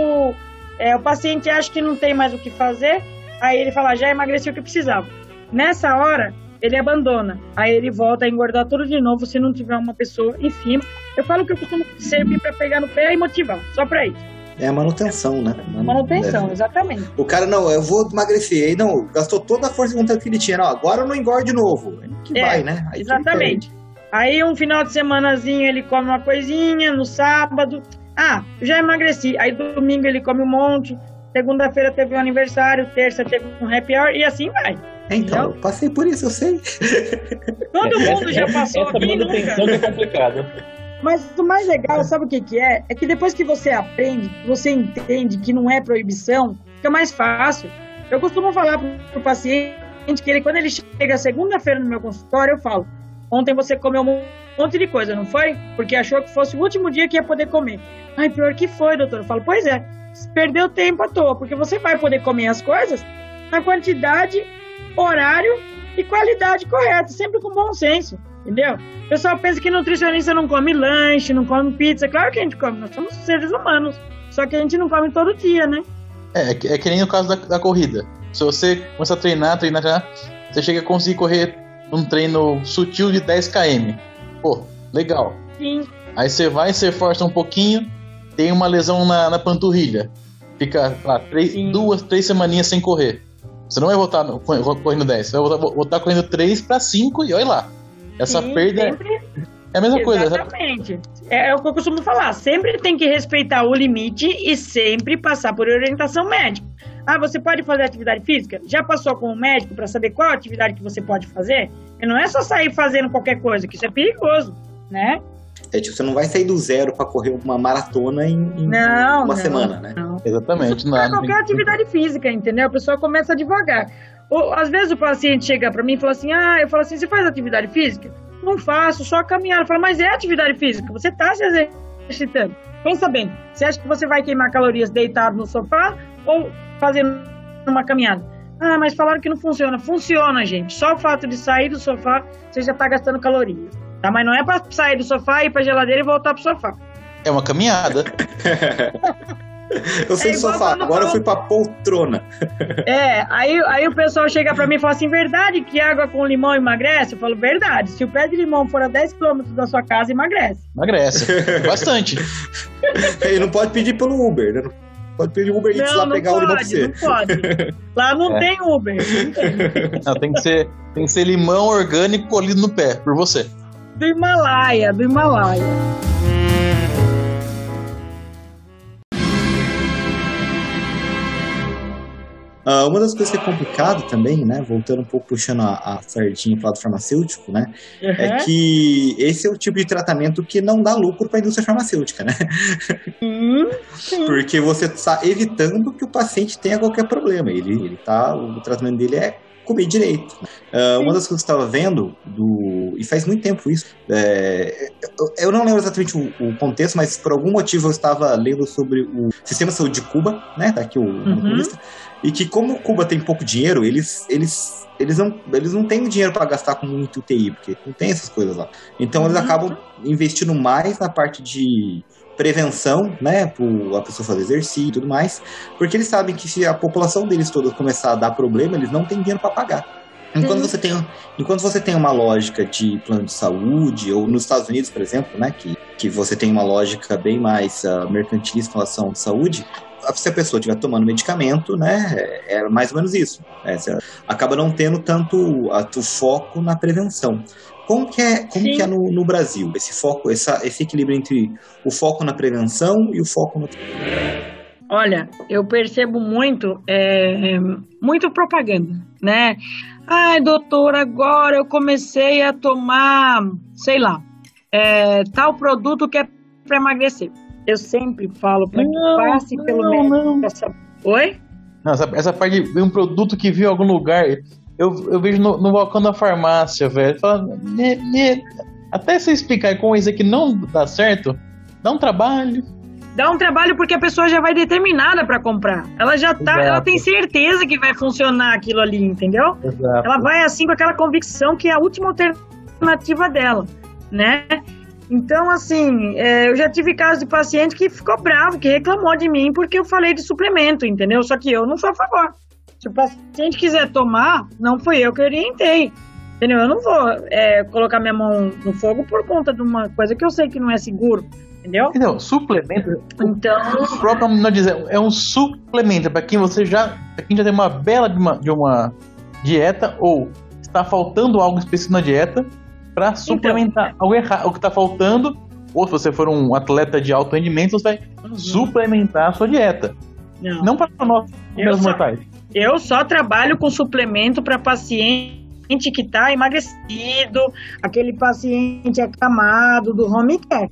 [SPEAKER 2] É, o paciente acha que não tem mais o que fazer, aí ele fala, já emagreci o que precisava. Nessa hora, ele abandona. Aí ele volta a engordar tudo de novo se não tiver uma pessoa em cima. Eu falo que eu costumo servir para pegar no pé e motivar, só para isso.
[SPEAKER 3] É a manutenção, né?
[SPEAKER 2] Manutenção, é. exatamente.
[SPEAKER 3] O cara, não, eu vou emagrecer. Aí, não, gastou toda a força de vontade que ele tinha. Não, agora eu não engorde de novo. Que é, vai, né?
[SPEAKER 2] Aí exatamente. Aí um final de semanazinho ele come uma coisinha, no sábado. Ah, já emagreci. Aí domingo ele come um monte. Segunda-feira teve um aniversário, terça teve um happy hour e assim vai.
[SPEAKER 3] Então, eu passei por isso, eu sei.
[SPEAKER 2] Todo mundo já passou
[SPEAKER 4] essa, essa manutenção que é complicada.
[SPEAKER 2] Mas o mais legal, sabe o que, que é? É que depois que você aprende, você entende que não é proibição, fica mais fácil. Eu costumo falar para o paciente que ele, quando ele chega segunda-feira no meu consultório, eu falo: Ontem você comeu um monte de coisa, não foi? Porque achou que fosse o último dia que ia poder comer. Ai, pior que foi, doutor. Eu falo: Pois é, perdeu tempo à toa, porque você vai poder comer as coisas na quantidade horário e qualidade correta, sempre com bom senso, entendeu? O pessoal pensa que nutricionista não come lanche, não come pizza. Claro que a gente come, nós somos seres humanos. Só que a gente não come todo dia, né?
[SPEAKER 4] É, é, é que nem no caso da, da corrida. Se você começa a treinar, treinar, treinar, você chega a conseguir correr um treino sutil de 10 km. Pô, legal.
[SPEAKER 2] Sim.
[SPEAKER 4] Aí você vai, você força um pouquinho, tem uma lesão na, na panturrilha. Fica lá, três, duas, três semaninhas sem correr. Você não vai voltar no, correndo 10, você vai voltar, voltar correndo 3 para 5 e olha lá. Essa Sim, perda sempre... é a mesma
[SPEAKER 2] Exatamente.
[SPEAKER 4] coisa.
[SPEAKER 2] Exatamente. É, é o que eu costumo falar. Sempre tem que respeitar o limite e sempre passar por orientação médica. Ah, você pode fazer atividade física? Já passou com o médico para saber qual atividade que você pode fazer? E não é só sair fazendo qualquer coisa, que isso é perigoso, né?
[SPEAKER 3] É tipo, você não vai sair do zero para correr uma maratona em, em não, uma
[SPEAKER 2] não,
[SPEAKER 3] semana, né?
[SPEAKER 4] Não. Exatamente. Não,
[SPEAKER 2] é qualquer atividade física, entendeu? A pessoa começa devagar. Ou, às vezes o paciente chega para mim e fala assim: Ah, eu falo assim, você faz atividade física? Não faço, só caminhar. Eu falo, mas é atividade física, você tá se exercitando. Pensa bem, você acha que você vai queimar calorias deitado no sofá ou fazendo uma caminhada? Ah, mas falaram que não funciona. Funciona, gente. Só o fato de sair do sofá, você já tá gastando calorias. Tá? Mas não é para sair do sofá, ir pra geladeira e voltar pro sofá.
[SPEAKER 4] É uma caminhada.
[SPEAKER 3] Eu sei
[SPEAKER 2] É
[SPEAKER 3] sofá, agora eu fui pra poltrona.
[SPEAKER 2] É, aí, aí o pessoal chega pra mim e fala assim: verdade que água com limão emagrece? Eu falo, verdade. Se o pé de limão for a 10 km da sua casa, emagrece.
[SPEAKER 4] Emagrece. Bastante.
[SPEAKER 3] E não pode pedir pelo Uber, né? Pode pedir Uber Eats
[SPEAKER 2] Não,
[SPEAKER 3] lá
[SPEAKER 2] não
[SPEAKER 3] pegar o limão pra
[SPEAKER 2] pode,
[SPEAKER 3] você.
[SPEAKER 2] não pode. Lá não
[SPEAKER 4] É.
[SPEAKER 2] tem Uber. Não tem.
[SPEAKER 4] Não, tem que ser, tem que ser limão orgânico colhido no pé, por você.
[SPEAKER 2] Do Himalaia, do Himalaia.
[SPEAKER 3] Ah, uma das coisas que é complicado também, né? Voltando um pouco puxando a, a sardinha pro lado farmacêutico, né? É
[SPEAKER 2] Uhum.
[SPEAKER 3] que esse é o tipo de tratamento que não dá lucro para a indústria farmacêutica, né?
[SPEAKER 2] Hum,
[SPEAKER 3] Porque você está evitando que o paciente tenha qualquer problema. Ele, ele tá, o tratamento dele é comer direito. Ah, uma das coisas que eu estava vendo, do, e faz muito tempo isso, é, eu, eu não lembro exatamente o, o contexto, mas por algum motivo eu estava lendo sobre o sistema de saúde de Cuba, né? Tá aqui o monopolista, e que como Cuba tem pouco dinheiro, eles, eles, eles, não, eles não têm dinheiro para gastar com muito UTI, porque não tem essas coisas lá. Então eles
[SPEAKER 2] Uhum.
[SPEAKER 3] acabam investindo mais na parte de prevenção, né, para a pessoa fazer exercício e tudo mais, porque eles sabem que se a população deles toda começar a dar problema, eles não têm dinheiro para pagar. Enquanto
[SPEAKER 2] Sim.
[SPEAKER 3] você, tem, enquanto você tem uma lógica de plano de saúde, ou nos Estados Unidos, por exemplo, né, que, que você tem uma lógica bem mais uh, mercantilista com relação à saúde, se a pessoa estiver tomando medicamento, né, é, é mais ou menos isso. né, acaba não tendo tanto a- o foco na prevenção. Como que é, como
[SPEAKER 2] Sim.
[SPEAKER 3] que é no, no Brasil, esse foco, essa, esse equilíbrio entre o foco na prevenção e o foco no...
[SPEAKER 2] Olha, eu percebo muito, é, muito propaganda, né? Ai, doutor, agora eu comecei a tomar, sei lá, é, tal produto que é para emagrecer. Eu sempre falo para que
[SPEAKER 4] Não,
[SPEAKER 2] passe pelo
[SPEAKER 4] não,
[SPEAKER 2] médico.
[SPEAKER 4] não.
[SPEAKER 2] essa- Oi?
[SPEAKER 4] Não, essa, essa parte de um produto que viu em algum lugar, eu, eu vejo no, no balcão da farmácia, velho. Fala, "Me- me- até você explicar como isso aqui não dá certo, dá um trabalho.
[SPEAKER 2] Dá um trabalho porque a pessoa já vai determinada para comprar. Ela já tá,
[SPEAKER 4] Exato.
[SPEAKER 2] ela tem certeza que vai funcionar aquilo ali, entendeu?
[SPEAKER 4] Exato.
[SPEAKER 2] Ela vai assim com aquela convicção que é a última alternativa dela, né? Então, assim, é, eu já tive casos de paciente que ficou bravo, que reclamou de mim porque eu falei de suplemento, entendeu? Só que eu não sou a favor. Se o paciente quiser tomar, não fui eu que orientei. Entendeu? Eu não vou é, colocar minha mão no fogo por conta de uma coisa que eu sei que não é seguro. Entendeu?
[SPEAKER 4] Entendeu? Suplemento.
[SPEAKER 2] Então,
[SPEAKER 4] O próprio nome não diz, é um suplemento para quem você já, pra quem já tem uma bela de uma, de uma dieta ou está faltando algo específico na dieta para suplementar algo errado, o que está faltando. Ou se você for um atleta de alto rendimento, você vai suplementar a sua dieta.
[SPEAKER 2] não.
[SPEAKER 4] Não para nós,
[SPEAKER 2] só-
[SPEAKER 4] mortais.
[SPEAKER 2] Eu só trabalho com suplemento para paciente que está emagrecido, aquele paciente acamado do home care.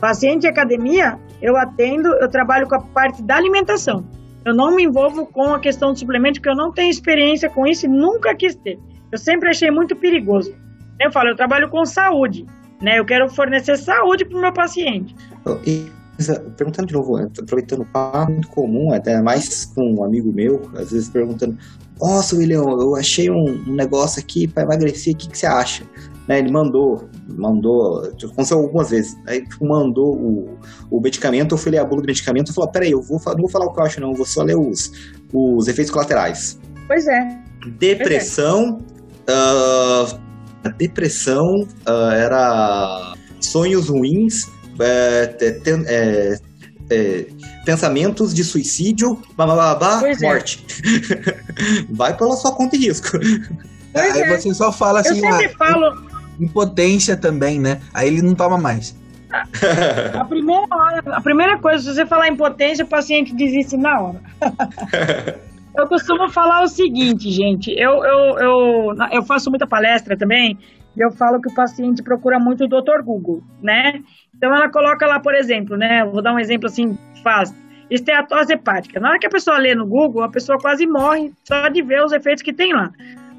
[SPEAKER 2] Paciente de academia, eu atendo, eu trabalho com a parte da alimentação. Eu não me envolvo com a questão do suplemento, porque eu não tenho experiência com isso e nunca quis ter. Eu sempre achei muito perigoso. Eu falo, eu trabalho com saúde, né? Eu quero fornecer saúde para o meu paciente.
[SPEAKER 3] E, perguntando de novo, aproveitando o papo, muito comum, até mais com um amigo meu, às vezes perguntando, nossa, William, eu achei um, um negócio aqui para emagrecer, o que, que você acha? Né, ele mandou, mandou, tipo, aconteceu algumas vezes, aí tipo, mandou o, o medicamento, eu fui ler a bula do medicamento e falou, peraí, eu vou, não vou falar o que eu acho não, eu vou só ler os, os efeitos colaterais.
[SPEAKER 2] Pois é.
[SPEAKER 3] Depressão, ah, a depressão ah, era sonhos ruins, é, te- ten- é, é, pensamentos de suicídio,
[SPEAKER 2] Pois é.
[SPEAKER 3] morte. Vai pela sua conta e risco.
[SPEAKER 2] Pois
[SPEAKER 1] Aí
[SPEAKER 2] é.
[SPEAKER 1] você só fala
[SPEAKER 2] Eu
[SPEAKER 1] assim,
[SPEAKER 2] sempre
[SPEAKER 1] ah,
[SPEAKER 2] falo,
[SPEAKER 1] impotência também, né? Aí ele não toma mais.
[SPEAKER 2] A primeira, hora, a primeira coisa, se você falar impotência, o paciente desiste na hora. eu costumo falar o seguinte, gente. Eu, eu, eu, eu faço muita palestra também e eu falo que o paciente procura muito o Dr. Google, né? Então ela coloca lá, por exemplo, né? Vou dar um exemplo assim fácil. Esteatose hepática. Na hora que a pessoa lê no Google, a pessoa quase morre só de ver os efeitos que tem lá.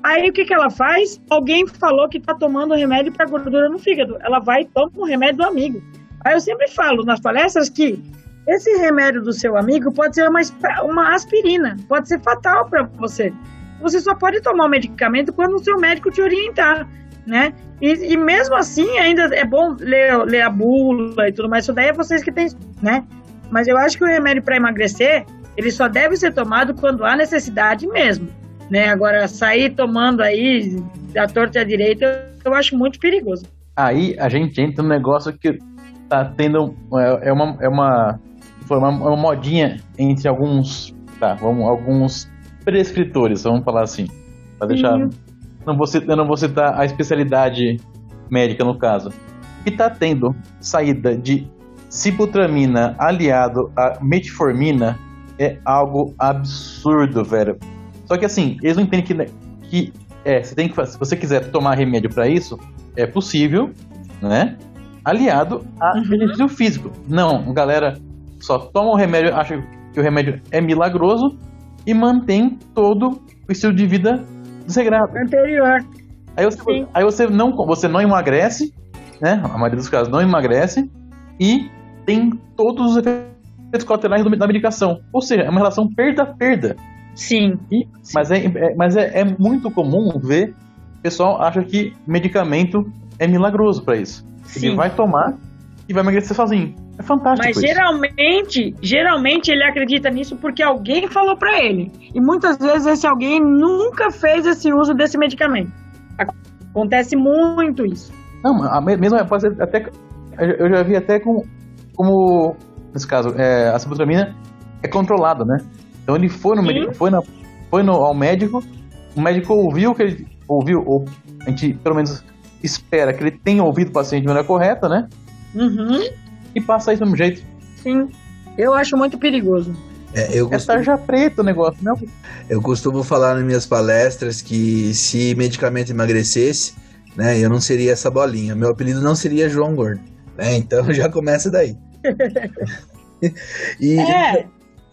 [SPEAKER 2] Aí o que, que ela faz? Alguém falou que tá tomando remédio para gordura no fígado. Ela vai e toma o remédio do amigo. Aí eu sempre falo nas palestras que esse remédio do seu amigo pode ser uma, uma aspirina, pode ser fatal para você. Você só pode tomar o medicamento quando o seu médico te orientar, né? E, e mesmo assim, ainda é bom ler, ler a bula e tudo mais. Isso daí é vocês que têm, né? Mas eu acho que o remédio para emagrecer, ele só deve ser tomado quando há necessidade mesmo. Né? Agora, sair tomando aí da torta à direita, eu acho muito perigoso.
[SPEAKER 4] Aí a gente entra no negócio que tá tendo. É, é uma, é uma, foi uma, uma modinha entre alguns. Tá, vamos, alguns prescritores, vamos falar assim. Pra deixar. Uhum. Não vou, citar, não vou citar a especialidade médica no caso. Que tá tendo saída de cibutramina aliado a metformina é algo absurdo, velho. Só que assim, eles não entendem que, que é, você tem que, se você quiser tomar remédio para isso, é possível, né? Aliado a uhum. benefício físico. Não, galera só toma o remédio, acha que o remédio é milagroso e mantém todo o estilo de vida desregrado.
[SPEAKER 2] Anterior.
[SPEAKER 4] Aí você, aí você não, você não emagrece, né? A maioria dos casos não emagrece e tem todos os efeitos colaterais da medicação. Ou seja, é uma relação perda-perda.
[SPEAKER 2] Sim.
[SPEAKER 4] E,
[SPEAKER 2] sim.
[SPEAKER 4] Mas, é, é mas é, é, muito comum ver o pessoal acha que medicamento é milagroso para isso. Sim. Ele vai tomar e vai emagrecer sozinho. É fantástico.
[SPEAKER 2] Mas geralmente, isso. geralmente ele acredita nisso porque alguém falou para ele. E muitas vezes esse alguém nunca fez esse uso desse medicamento. Acontece muito isso.
[SPEAKER 4] Não, a mesma pode ser até eu já vi até com como nesse caso é, a sibutramina é controlada, né? Então ele foi no médico, foi, na, foi no, ao médico, o médico ouviu que ele ouviu, ou a gente pelo menos espera que ele tenha ouvido o paciente de maneira correta, né?
[SPEAKER 2] Uhum.
[SPEAKER 4] E passa isso do mesmo jeito.
[SPEAKER 2] Sim. Eu acho muito perigoso.
[SPEAKER 1] É, eu
[SPEAKER 4] é costumo... tarja preta o negócio, não?
[SPEAKER 1] Eu costumo falar nas minhas palestras que se medicamento emagrecesse, né, eu não seria essa bolinha. Meu apelido não seria João Gordo. Né, então já começa daí. e, é.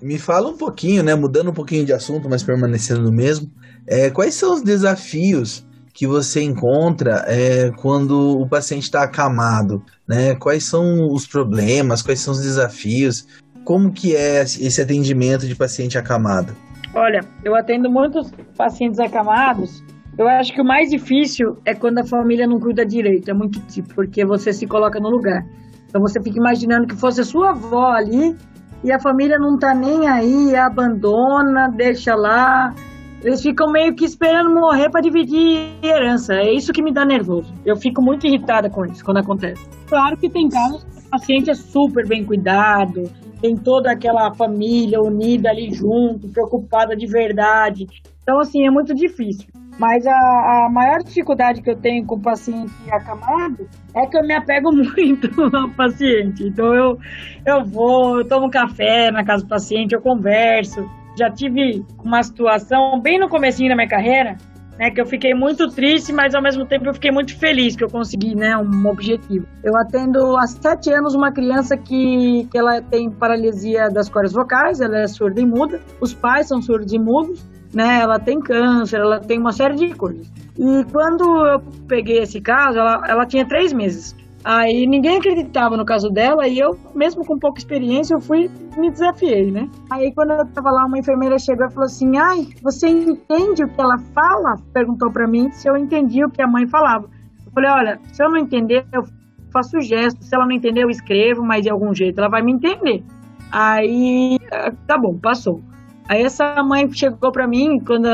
[SPEAKER 1] Me fala um pouquinho, né? Mudando um pouquinho de assunto, mas permanecendo no mesmo. É, quais são os desafios que você encontra é, quando o paciente está acamado? Né? Quais são os problemas? Quais são os desafios? Como que é esse atendimento de paciente acamado?
[SPEAKER 2] Olha, eu atendo muitos pacientes acamados. Eu acho que o mais difícil é quando a família não cuida direito. É muito tipo, porque você se coloca no lugar. Então você fica imaginando que fosse a sua avó ali e a família não tá nem aí, abandona, deixa lá. Eles ficam meio que esperando morrer para dividir herança. É isso que me dá nervoso. Eu fico muito irritada com isso quando acontece. Claro que tem casos que o paciente é super bem cuidado, tem toda aquela família unida ali junto, preocupada de verdade. Então, assim, é muito difícil. Mas a, a, maior dificuldade que eu tenho com o paciente acamado é que eu me apego muito ao paciente. Então eu, eu vou, eu tomo café na casa do paciente, eu converso. Já tive uma situação bem no comecinho da minha carreira, né, que eu fiquei muito triste, mas ao mesmo tempo eu fiquei muito feliz que eu consegui, né, um objetivo. Eu atendo há sete anos uma criança que, que ela tem paralisia das cordas vocais, ela é surda e muda, os pais são surdos e mudos, né? Ela tem câncer, ela tem uma série de coisas. E quando eu peguei esse caso, ela, ela tinha três meses. Aí ninguém acreditava no caso dela e eu, mesmo com pouca experiência, eu fui me desafiei, né? Aí quando eu tava lá, uma enfermeira chegou e falou assim: "Ai, você entende o que ela fala?" Perguntou para mim se eu entendi o que a mãe falava. Eu falei: "Olha, se eu não entender, eu faço gesto. Se ela não entender, eu escrevo, mas de algum jeito ela vai me entender." Aí, tá bom, passou. Aí essa mãe chegou para mim quando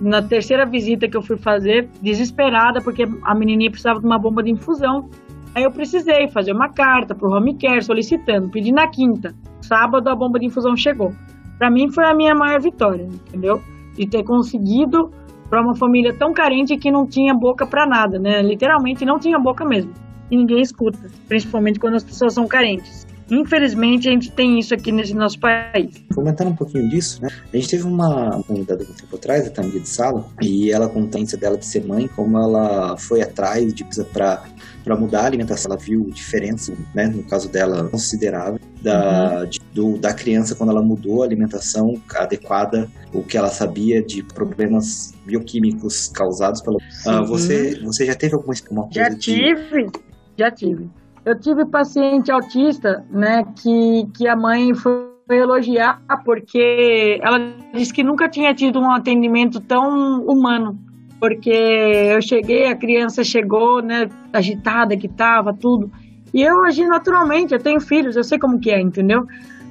[SPEAKER 2] na terceira visita que eu fui fazer, desesperada porque a menininha precisava de uma bomba de infusão. Aí eu precisei fazer uma carta pro home care solicitando, pedi na quinta. Sábado a bomba de infusão chegou. Para mim foi a minha maior vitória, entendeu? De ter conseguido para uma família tão carente que não tinha boca para nada, né? Literalmente não tinha boca mesmo. E ninguém escuta, principalmente quando as pessoas são carentes. Infelizmente, a gente tem isso aqui nesse nosso país.
[SPEAKER 3] Comentando um pouquinho disso, né? A gente teve uma convidada um tempo atrás, a Tamir de Sala, e ela conta a dela de ser mãe, como ela foi atrás de para para mudar a alimentação. Ela viu diferença, né, no caso dela, considerável, da, uhum. de, do, da criança quando ela mudou a alimentação adequada, o que ela sabia de problemas bioquímicos causados pelo. Uh, você, você já teve alguma coisa
[SPEAKER 2] Já tive, de... já tive. Eu tive paciente autista, né, que, que a mãe foi elogiar porque ela disse que nunca tinha tido um atendimento tão humano. Porque eu cheguei, a criança chegou, né, agitada que tava, tudo. E eu agi naturalmente, eu tenho filhos, eu sei como que é, entendeu?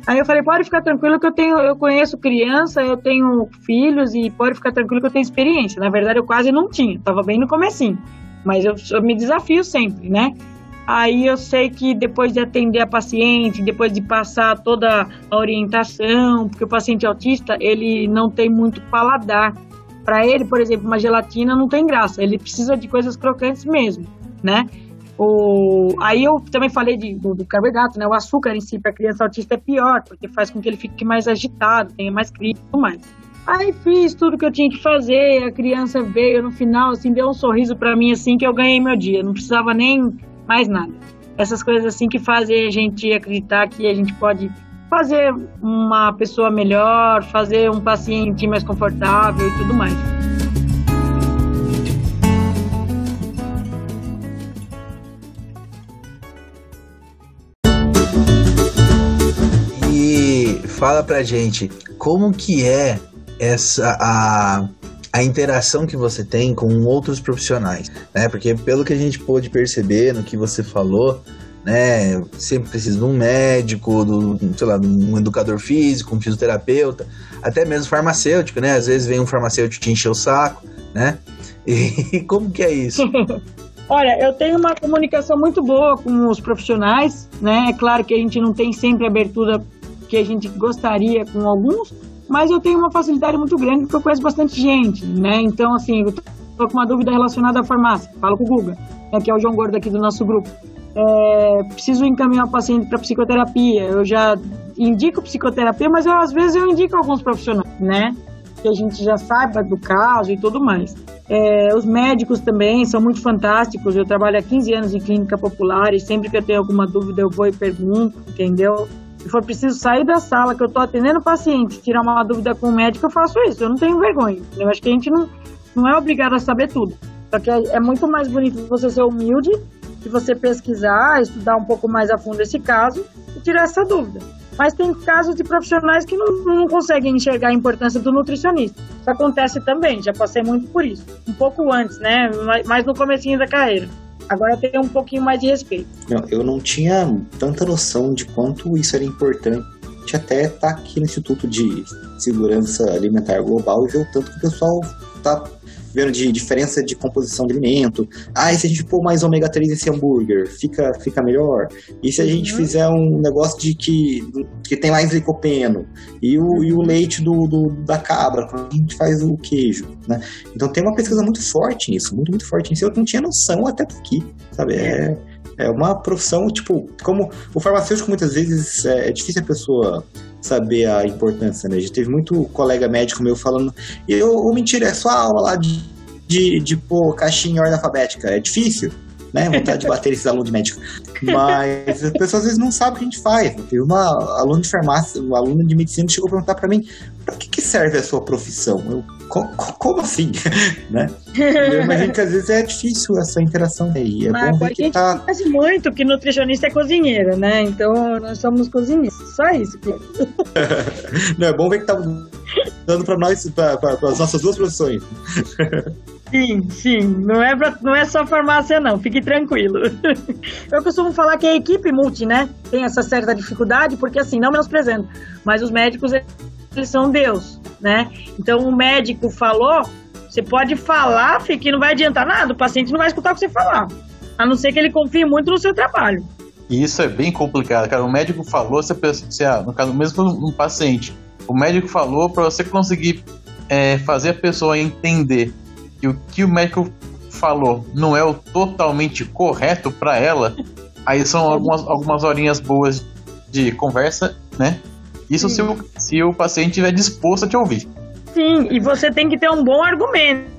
[SPEAKER 2] Aí eu falei, pode ficar tranquilo que eu tenho, eu conheço criança, eu tenho filhos e pode ficar tranquilo que eu tenho experiência. Na verdade, eu quase não tinha, tava bem no comecinho. Mas eu, eu me desafio sempre, né? Aí eu sei que depois de atender a paciente, depois de passar toda a orientação, porque o paciente autista, ele não tem muito paladar. Para ele, por exemplo, uma gelatina não tem graça, ele precisa de coisas crocantes mesmo, né? O, aí eu também falei de, do, do, carboidrato, né? O açúcar em si para criança autista é pior, porque faz com que ele fique mais agitado, tenha mais crise e tudo mais. Aí fiz tudo que eu tinha que fazer, a criança veio no final, assim, deu um sorriso para mim, assim, que eu ganhei meu dia. Não precisava nem mais nada. Essas coisas assim que fazem a gente acreditar que a gente pode fazer uma pessoa melhor, fazer um paciente mais confortável e tudo mais.
[SPEAKER 1] fala pra gente como que é essa a, a interação que você tem com outros profissionais, né? Porque pelo que a gente pôde perceber no que você falou, né? Sempre precisa de um médico, do, sei lá, um educador físico, um fisioterapeuta, até mesmo farmacêutico, né? Às vezes vem um farmacêutico te encher o saco, né? E como que é isso?
[SPEAKER 2] Olha, eu tenho uma comunicação muito boa com os profissionais, né? É claro que a gente não tem sempre abertura que a gente gostaria com alguns, mas eu tenho uma facilidade muito grande porque eu conheço bastante gente, né? Então, assim, eu tô com uma dúvida relacionada à farmácia, falo com o Guga, né, que é o João Gordo aqui do nosso grupo. É, preciso encaminhar o paciente para psicoterapia. Eu já indico psicoterapia, mas eu, às vezes eu indico alguns profissionais, né? Que a gente já saiba do caso e tudo mais. É, os médicos também são muito fantásticos. Eu trabalho há 15 anos em clínica popular e sempre que eu tenho alguma dúvida eu vou e pergunto, entendeu? Se for preciso sair da sala que eu tô atendendo o paciente, tirar uma dúvida com o médico, eu faço isso. Eu não tenho vergonha. Eu acho que a gente não, não é obrigado a saber tudo. Só que é, é muito mais bonito você ser humilde e você pesquisar, estudar um pouco mais a fundo esse caso e tirar essa dúvida. Mas tem casos de profissionais que não, não conseguem enxergar a importância do nutricionista. Isso acontece também, já passei muito por isso. Um pouco antes, né? Mais no comecinho da carreira. Agora tem um pouquinho mais de respeito.
[SPEAKER 3] Não, eu não tinha tanta noção de quanto isso era importante até tá aqui no Instituto de Segurança Alimentar Global e ver o tanto que o pessoal está vendo de diferença de composição de alimento. Ah, e se a gente pôr mais ômega 3 nesse hambúrguer, fica, fica melhor? E se a gente uhum. fizer um negócio de que, que tem mais licopeno? E o, e o leite do, do, da cabra, quando a gente faz o queijo, né? Então tem uma pesquisa muito forte nisso, muito, muito forte nisso. Eu não tinha noção até aqui, sabe? É, é uma profissão, tipo, como o farmacêutico muitas vezes é, é difícil a pessoa saber a importância, né? Já teve muito colega médico meu falando, e ou mentira, é só aula lá de, de, de caixinha em ordem alfabética, é difícil, né? Vontade de bater esses alunos de médico. Mas as pessoas às vezes não sabem o que a gente faz. Teve uma aluna de farmácia, uma aluna de medicina chegou a perguntar para mim, para que, que serve a sua profissão? Eu, como assim? né? Eu imagino que às vezes é difícil essa interação aí. É
[SPEAKER 2] Mas
[SPEAKER 3] bom ver
[SPEAKER 2] a
[SPEAKER 3] que
[SPEAKER 2] gente
[SPEAKER 3] tá...
[SPEAKER 2] conhece muito que nutricionista é cozinheiro, né? Então nós somos cozinheiros. Só isso.
[SPEAKER 3] Não, é bom ver que tá dando para nós, para as nossas duas profissões.
[SPEAKER 2] Sim, sim. Não é, pra, não é só farmácia, não. Fique tranquilo. Eu costumo falar que a equipe multi, né? Tem essa certa dificuldade, porque assim, não menosprezando, mas os médicos, eles são Deus né? Então o médico falou, você pode falar, que não vai adiantar nada, o paciente não vai escutar o que você falar. A não ser que ele confie muito no seu trabalho.
[SPEAKER 5] E isso é bem complicado, cara. O médico falou, você, você ah, no caso mesmo um paciente, o médico falou para você conseguir é, fazer a pessoa entender que o que o médico falou não é o totalmente correto para ela. Aí são algumas, algumas horinhas boas de conversa, né? Isso se o, se o paciente estiver disposto a te ouvir.
[SPEAKER 2] Sim, e você tem que ter um bom argumento.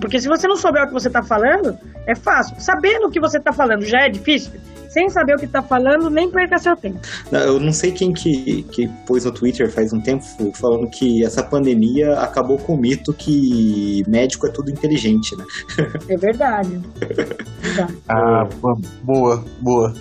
[SPEAKER 2] Porque se você não souber o que você está falando, é fácil. Sabendo o que você está falando já é difícil. Sem saber o que está falando, nem perca seu tempo.
[SPEAKER 3] Eu não sei quem que, que pôs no Twitter faz um tempo falando que essa pandemia acabou com o mito que médico é tudo inteligente, né?
[SPEAKER 2] É verdade. verdade.
[SPEAKER 5] Ah, boa, boa.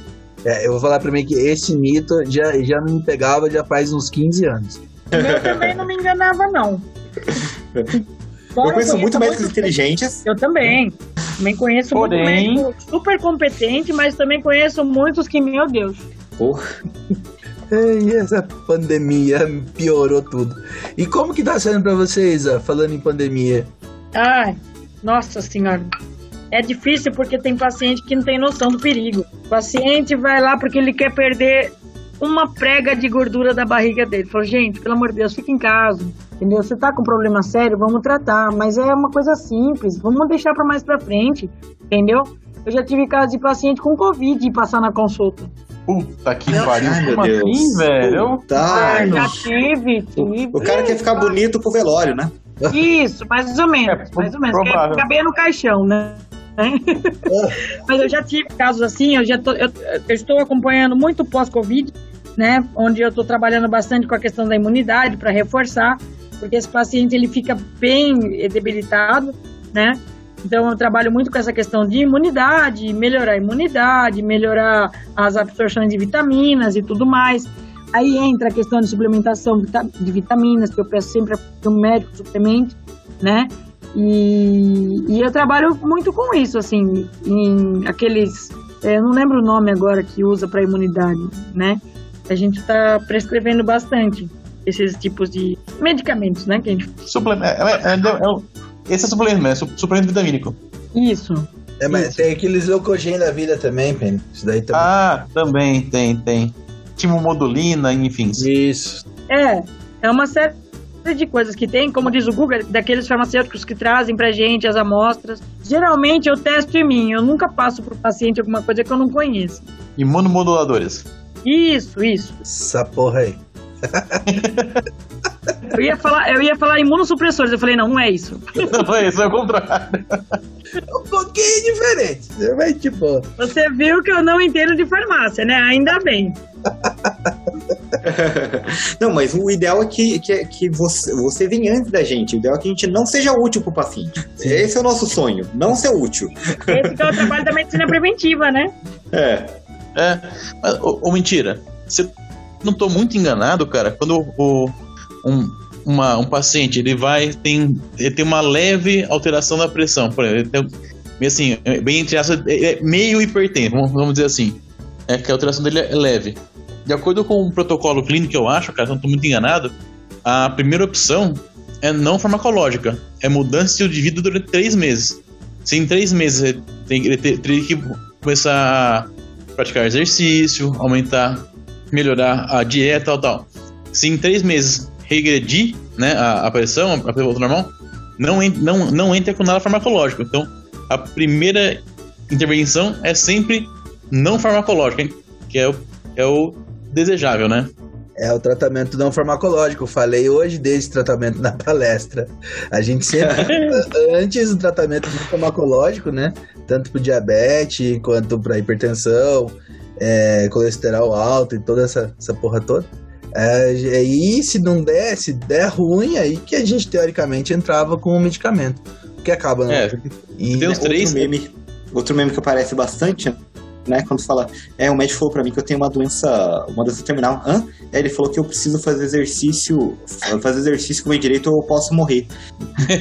[SPEAKER 1] É, eu vou falar pra mim que esse mito já, já não me pegava já faz uns 15 anos.
[SPEAKER 2] Eu também não me enganava, não.
[SPEAKER 3] eu conheço muito médicos inteligentes.
[SPEAKER 2] Eu também. Também conheço Porém... muito médico super competente, mas também conheço muitos que, meu Deus.
[SPEAKER 3] Porra.
[SPEAKER 1] E essa pandemia piorou tudo. E como que tá sendo pra vocês, falando em pandemia?
[SPEAKER 2] Ai, nossa senhora. É difícil porque tem paciente que não tem noção do perigo. O paciente vai lá porque ele quer perder uma prega de gordura da barriga dele. Falou, gente, pelo amor de Deus, fica em casa. Entendeu? Você tá com problema sério, vamos tratar. Mas é uma coisa simples. Vamos deixar para mais pra frente. Entendeu? Eu já tive caso de paciente com Covid e passar na consulta.
[SPEAKER 4] Puta que pariu.
[SPEAKER 3] Meu
[SPEAKER 4] Como
[SPEAKER 3] Deus.
[SPEAKER 4] assim, velho?
[SPEAKER 3] Tá.
[SPEAKER 2] É, já tive, tive.
[SPEAKER 3] O cara quer ficar bonito pro velório, né?
[SPEAKER 2] Isso, mais ou menos.
[SPEAKER 4] É,
[SPEAKER 2] mais ou menos.
[SPEAKER 4] provável.
[SPEAKER 2] Quer caber no caixão, né? Mas eu já tive casos assim, eu já tô, eu, eu estou acompanhando muito pós-Covid, né? Onde eu estou trabalhando bastante com a questão da imunidade para reforçar, porque esse paciente ele fica bem debilitado, né? Então eu trabalho muito com essa questão de imunidade, melhorar a imunidade, melhorar as absorções de vitaminas e tudo mais. Aí entra a questão de suplementação de vitaminas, que eu peço sempre para o médico suplemente, né? E, e eu trabalho muito com isso, assim, em aqueles. Eu não lembro o nome agora que usa para imunidade, né? A gente está prescrevendo bastante esses tipos de medicamentos, né? Que a gente...
[SPEAKER 4] Suplemento. É, é, é, é, o- esse é suplemento, é su- suplemento vitamínico.
[SPEAKER 2] Isso.
[SPEAKER 1] É, mas tem aqueles leucogen da vida também, Penny. Isso daí também.
[SPEAKER 4] Ah, também tem, tem. Timomodulina, enfim.
[SPEAKER 1] Isso.
[SPEAKER 2] É, é uma série de coisas que tem, como diz o Google, daqueles farmacêuticos que trazem pra gente as amostras. Geralmente eu testo em mim, eu nunca passo pro paciente alguma coisa que eu não conheço.
[SPEAKER 4] Imunomoduladores.
[SPEAKER 2] Isso, isso.
[SPEAKER 1] Essa porra aí.
[SPEAKER 2] Eu ia falar, eu ia falar imunossupressores, eu falei, não, não é isso.
[SPEAKER 4] Não é isso, é o contrário.
[SPEAKER 1] Um pouquinho diferente. Mas tipo.
[SPEAKER 2] Você viu que eu não entendo de farmácia, né? Ainda bem.
[SPEAKER 3] Não, mas o ideal é que, que, que você, você venha antes da gente. O ideal é que a gente não seja útil pro paciente. Esse é o nosso sonho, não ser útil.
[SPEAKER 2] Esse que é o trabalho da medicina preventiva, né?
[SPEAKER 3] É.
[SPEAKER 4] É, mas, ô, ô, mentira. Eu não tô muito enganado, cara, quando o, um, uma- um paciente ele vai, tem, ele tem uma leve alteração da pressão, por exemplo, tem, assim, bem entre aspas, é é meio hipertenso, vamos, dizer assim, é que a alteração dele é leve. De acordo com o protocolo clínico eu acho, cara, não tô muito enganado, a primeira opção é não farmacológica, é mudança de vida durante três meses. Se em três meses ele, teria que começar a praticar exercício, aumentar, melhorar a dieta, tal, tal. Se em três meses regredir, né, a, a pressão, a pressão normal, não, não, não entra com nada farmacológico. Então, a primeira intervenção é sempre não farmacológica, hein, que é o, é o desejável, né?
[SPEAKER 1] É o tratamento não farmacológico. Falei hoje desse tratamento na palestra. A gente sempre, antes do tratamento não farmacológico, né? Tanto para diabetes quanto para hipertensão, é, colesterol alto e toda essa, essa porra toda. É, e se não der, se der ruim, aí que a gente teoricamente entrava com o medicamento. Que acaba, né?
[SPEAKER 4] É,
[SPEAKER 1] E,
[SPEAKER 4] tem uns
[SPEAKER 3] Outro
[SPEAKER 4] três.
[SPEAKER 3] meme, outro meme que aparece bastante, né? Quando fala, é, o médico falou pra mim que eu tenho uma doença, uma doença terminal. Hã? Aí ele falou que eu preciso fazer exercício, fazer exercício com o meu direito ou eu posso morrer.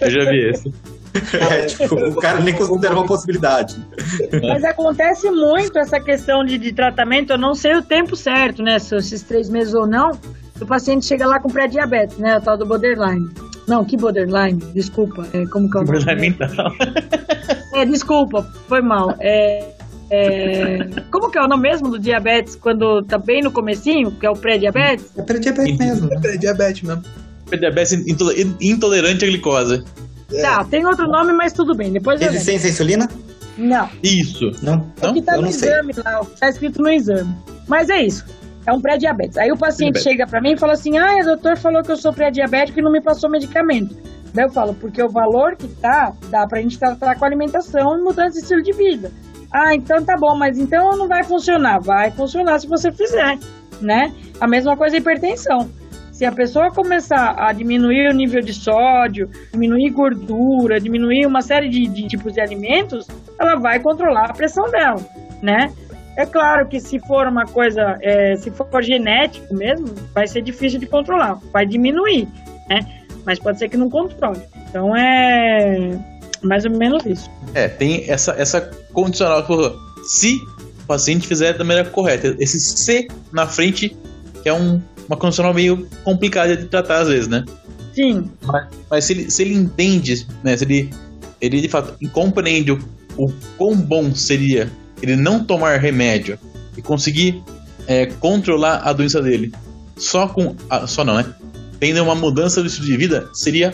[SPEAKER 4] Eu já vi esse.
[SPEAKER 3] É, tipo, o cara nem considera uma possibilidade.
[SPEAKER 2] Mas acontece muito essa questão de, de tratamento, eu não sei o tempo certo, né? Se esses três meses ou não, o paciente chega lá com pré-diabetes, né? O tal do borderline. Não, que borderline? Desculpa. É, como que é o nome?
[SPEAKER 4] Borderline mental.
[SPEAKER 2] É, desculpa, foi mal. É, é, como que é o nome mesmo do diabetes quando tá bem no comecinho, que é o pré-diabetes?
[SPEAKER 3] É pré-diabetes mesmo. né?
[SPEAKER 1] É diabetes mesmo.
[SPEAKER 4] Diabetes intol- intolerante à glicose.
[SPEAKER 2] Tá, tem outro nome, mas tudo bem. Depois.
[SPEAKER 3] Resistência à insulina?
[SPEAKER 2] Não,
[SPEAKER 4] Isso.
[SPEAKER 3] Não.
[SPEAKER 2] é que tá
[SPEAKER 3] eu
[SPEAKER 2] no
[SPEAKER 3] não sei.
[SPEAKER 2] exame lá, o que tá escrito no exame. Mas é isso. É um pré-diabetes. Aí o paciente
[SPEAKER 4] Diabetes.
[SPEAKER 2] chega pra mim e fala assim: Ah, o doutor falou que eu sou pré-diabético e não me passou medicamento. Daí eu falo, porque o valor que tá, dá pra gente tratar com alimentação e mudança de estilo de vida. Ah, então tá bom, mas então não vai funcionar. Vai funcionar se você fizer, né? A mesma coisa a hipertensão. Se a pessoa começar a diminuir o nível de sódio, diminuir gordura, diminuir uma série de, de tipos de alimentos, ela vai controlar a pressão dela, né? É claro que se for uma coisa, é, se for genético mesmo, vai ser difícil de controlar, vai diminuir, né? Mas pode ser que não controle. Então é mais ou menos isso.
[SPEAKER 4] É, tem essa, essa condicional que falou. Se o paciente fizer da maneira correta. Esse C na frente, que é um, uma condicional meio complicada de tratar às vezes, né?
[SPEAKER 2] Sim.
[SPEAKER 4] Mas, mas se, ele, se ele entende, né? Se ele, ele de fato compreende o, o quão bom seria ele não tomar remédio e conseguir é, controlar a doença dele só com. Ah, só não, né? Tendo uma mudança do estilo de vida, seria.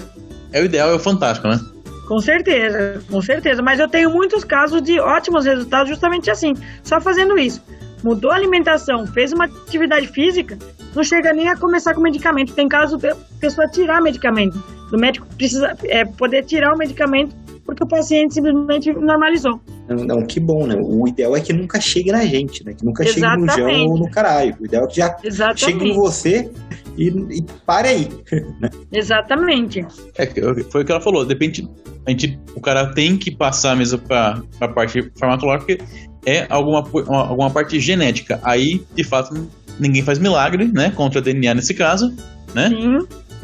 [SPEAKER 4] É o ideal, é o fantástico, né?
[SPEAKER 2] Com certeza, com certeza. Mas eu tenho muitos casos de ótimos resultados justamente assim, só fazendo isso. Mudou a alimentação, fez uma atividade física, não chega nem a começar com medicamento. Tem caso de pessoa tirar medicamento. O médico precisa é, poder tirar o medicamento porque o paciente simplesmente normalizou.
[SPEAKER 3] Não, não, que bom, né? O ideal é que nunca chegue na gente, né? Que nunca Exatamente. chegue no João ou no caralho. O ideal é que já Exatamente. chegue em você e, e pare aí.
[SPEAKER 2] Exatamente.
[SPEAKER 4] É, foi o que ela falou. Depende. A gente, o cara tem que passar mesmo para a parte farmacológica, é alguma, alguma parte genética. Aí, de fato, ninguém faz milagre, né? Contra DNA nesse caso, né? Sim.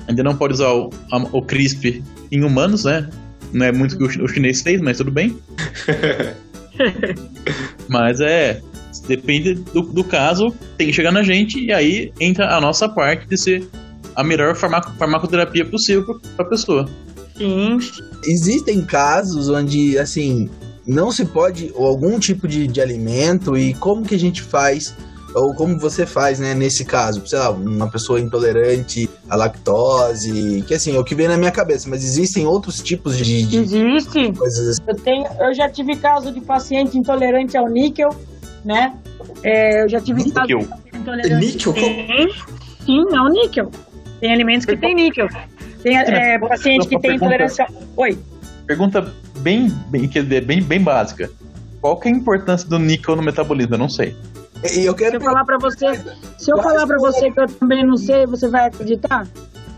[SPEAKER 4] Ainda não pode usar o, o CRISP em humanos, né? Não é muito que o chinês fez, mas tudo bem. mas é. Depende do, do caso, tem que chegar na gente e aí entra a nossa parte de ser a melhor farmaco, farmacoterapia possível para a pessoa.
[SPEAKER 2] Sim.
[SPEAKER 1] Existem casos onde, assim, não se pode, ou algum tipo de, de alimento, e como que a gente faz ou como você faz, né, nesse caso, sei lá, uma pessoa intolerante à lactose, que assim, é o que vem na minha cabeça, mas existem outros tipos de,
[SPEAKER 2] de Existe. coisas assim. Eu tenho, eu já tive caso de paciente intolerante ao níquel, né? É, eu já tive níquel. caso de paciente intolerante.
[SPEAKER 3] Níquel?
[SPEAKER 2] Tem, sim, não níquel. Tem alimentos que tem níquel. Tem é, paciente que tem intolerância. Oi.
[SPEAKER 4] Pergunta bem, bem, bem, bem básica. Qual que é a importância do níquel no metabolismo? Eu não sei.
[SPEAKER 2] E eu quero se eu falar para você, se eu falar para você que eu também não sei, você vai acreditar?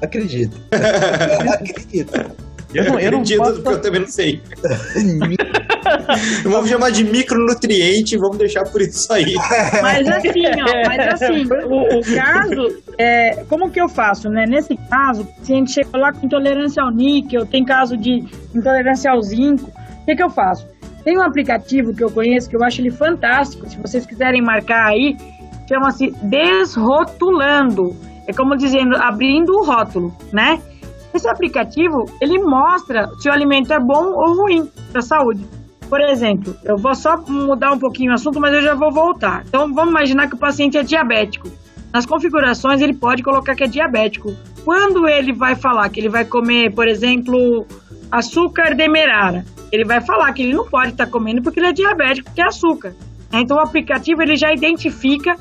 [SPEAKER 1] Acredito.
[SPEAKER 3] Acredito. Eu não, eu não acredito posso... porque eu também não sei. vamos chamar de micronutriente e vamos deixar por isso aí.
[SPEAKER 2] Mas assim, ó, mas assim, o, o, caso, é, como que eu faço, né? Nesse caso, se a gente chega lá com intolerância ao níquel, tem caso de intolerância ao zinco, o que, que eu faço? Tem um aplicativo que eu conheço que eu acho ele fantástico. Se vocês quiserem marcar aí, chama-se Desrotulando. É como dizendo, abrindo o rótulo, né? Esse aplicativo, ele mostra se o alimento é bom ou ruim para a saúde. Por exemplo, eu vou só mudar um pouquinho o assunto, mas eu já vou voltar. Então, vamos imaginar que o paciente é diabético. Nas configurações, ele pode colocar que é diabético. Quando ele vai falar que ele vai comer, por exemplo, açúcar demerara, ele vai falar que ele não pode estar tá comendo porque ele é diabético, porque é açúcar. Então o aplicativo ele já identifica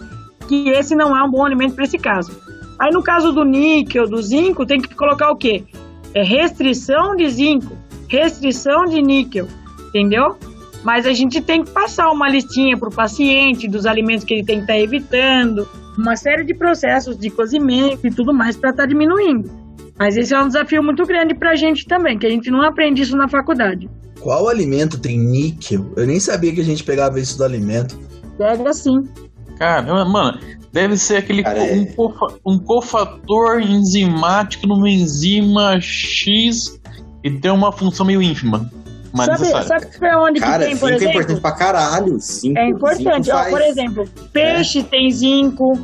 [SPEAKER 2] que esse não é um bom alimento para esse caso. Aí no caso do níquel, do zinco, tem que colocar o quê? É restrição de zinco, restrição de níquel, entendeu? Mas a gente tem que passar uma listinha para o paciente dos alimentos que ele tem que estar tá evitando, uma série de processos de cozimento e tudo mais para estar tá diminuindo. Mas esse é um desafio muito grande para a gente também, que a gente não aprende isso na faculdade.
[SPEAKER 1] Qual alimento tem níquel? Eu nem sabia que a gente pegava isso do alimento.
[SPEAKER 2] Pega sim.
[SPEAKER 4] Cara, mano, deve ser aquele Cara, co um, é... cofa um cofator enzimático numa enzima X e tem uma função meio ínfima.
[SPEAKER 2] Mas sabe, sabe pra onde
[SPEAKER 3] Cara,
[SPEAKER 2] que tem, por
[SPEAKER 3] é
[SPEAKER 2] exemplo?
[SPEAKER 3] é importante pra caralho. Zinco,
[SPEAKER 2] é importante. Ó, por exemplo, peixe é. tem zinco.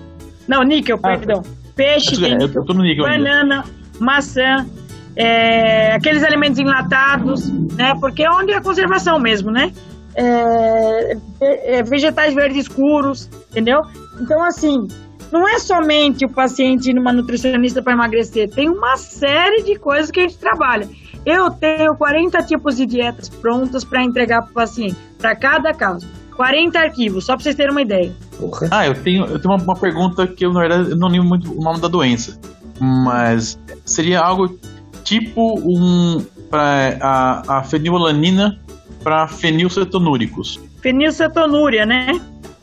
[SPEAKER 2] Não, níquel, ah, perdão. Peixe tem níquel. banana, ainda. maçã, é, aqueles alimentos enlatados, né? Porque é onde é a conservação mesmo, né? É, é, vegetais verdes escuros, entendeu? Então, assim, não é somente o paciente ir numa nutricionista para emagrecer, tem uma série de coisas que a gente trabalha. Eu tenho 40 tipos de dietas prontas para entregar para o paciente, para cada caso. 40 arquivos, só para vocês terem uma ideia.
[SPEAKER 4] Ah, eu tenho, eu tenho uma, uma pergunta que eu, na verdade, eu não lembro muito o nome da doença. Mas seria algo tipo um para a, a fenilalanina para fenilcetonúricos.
[SPEAKER 2] Fenilcetonúria, né?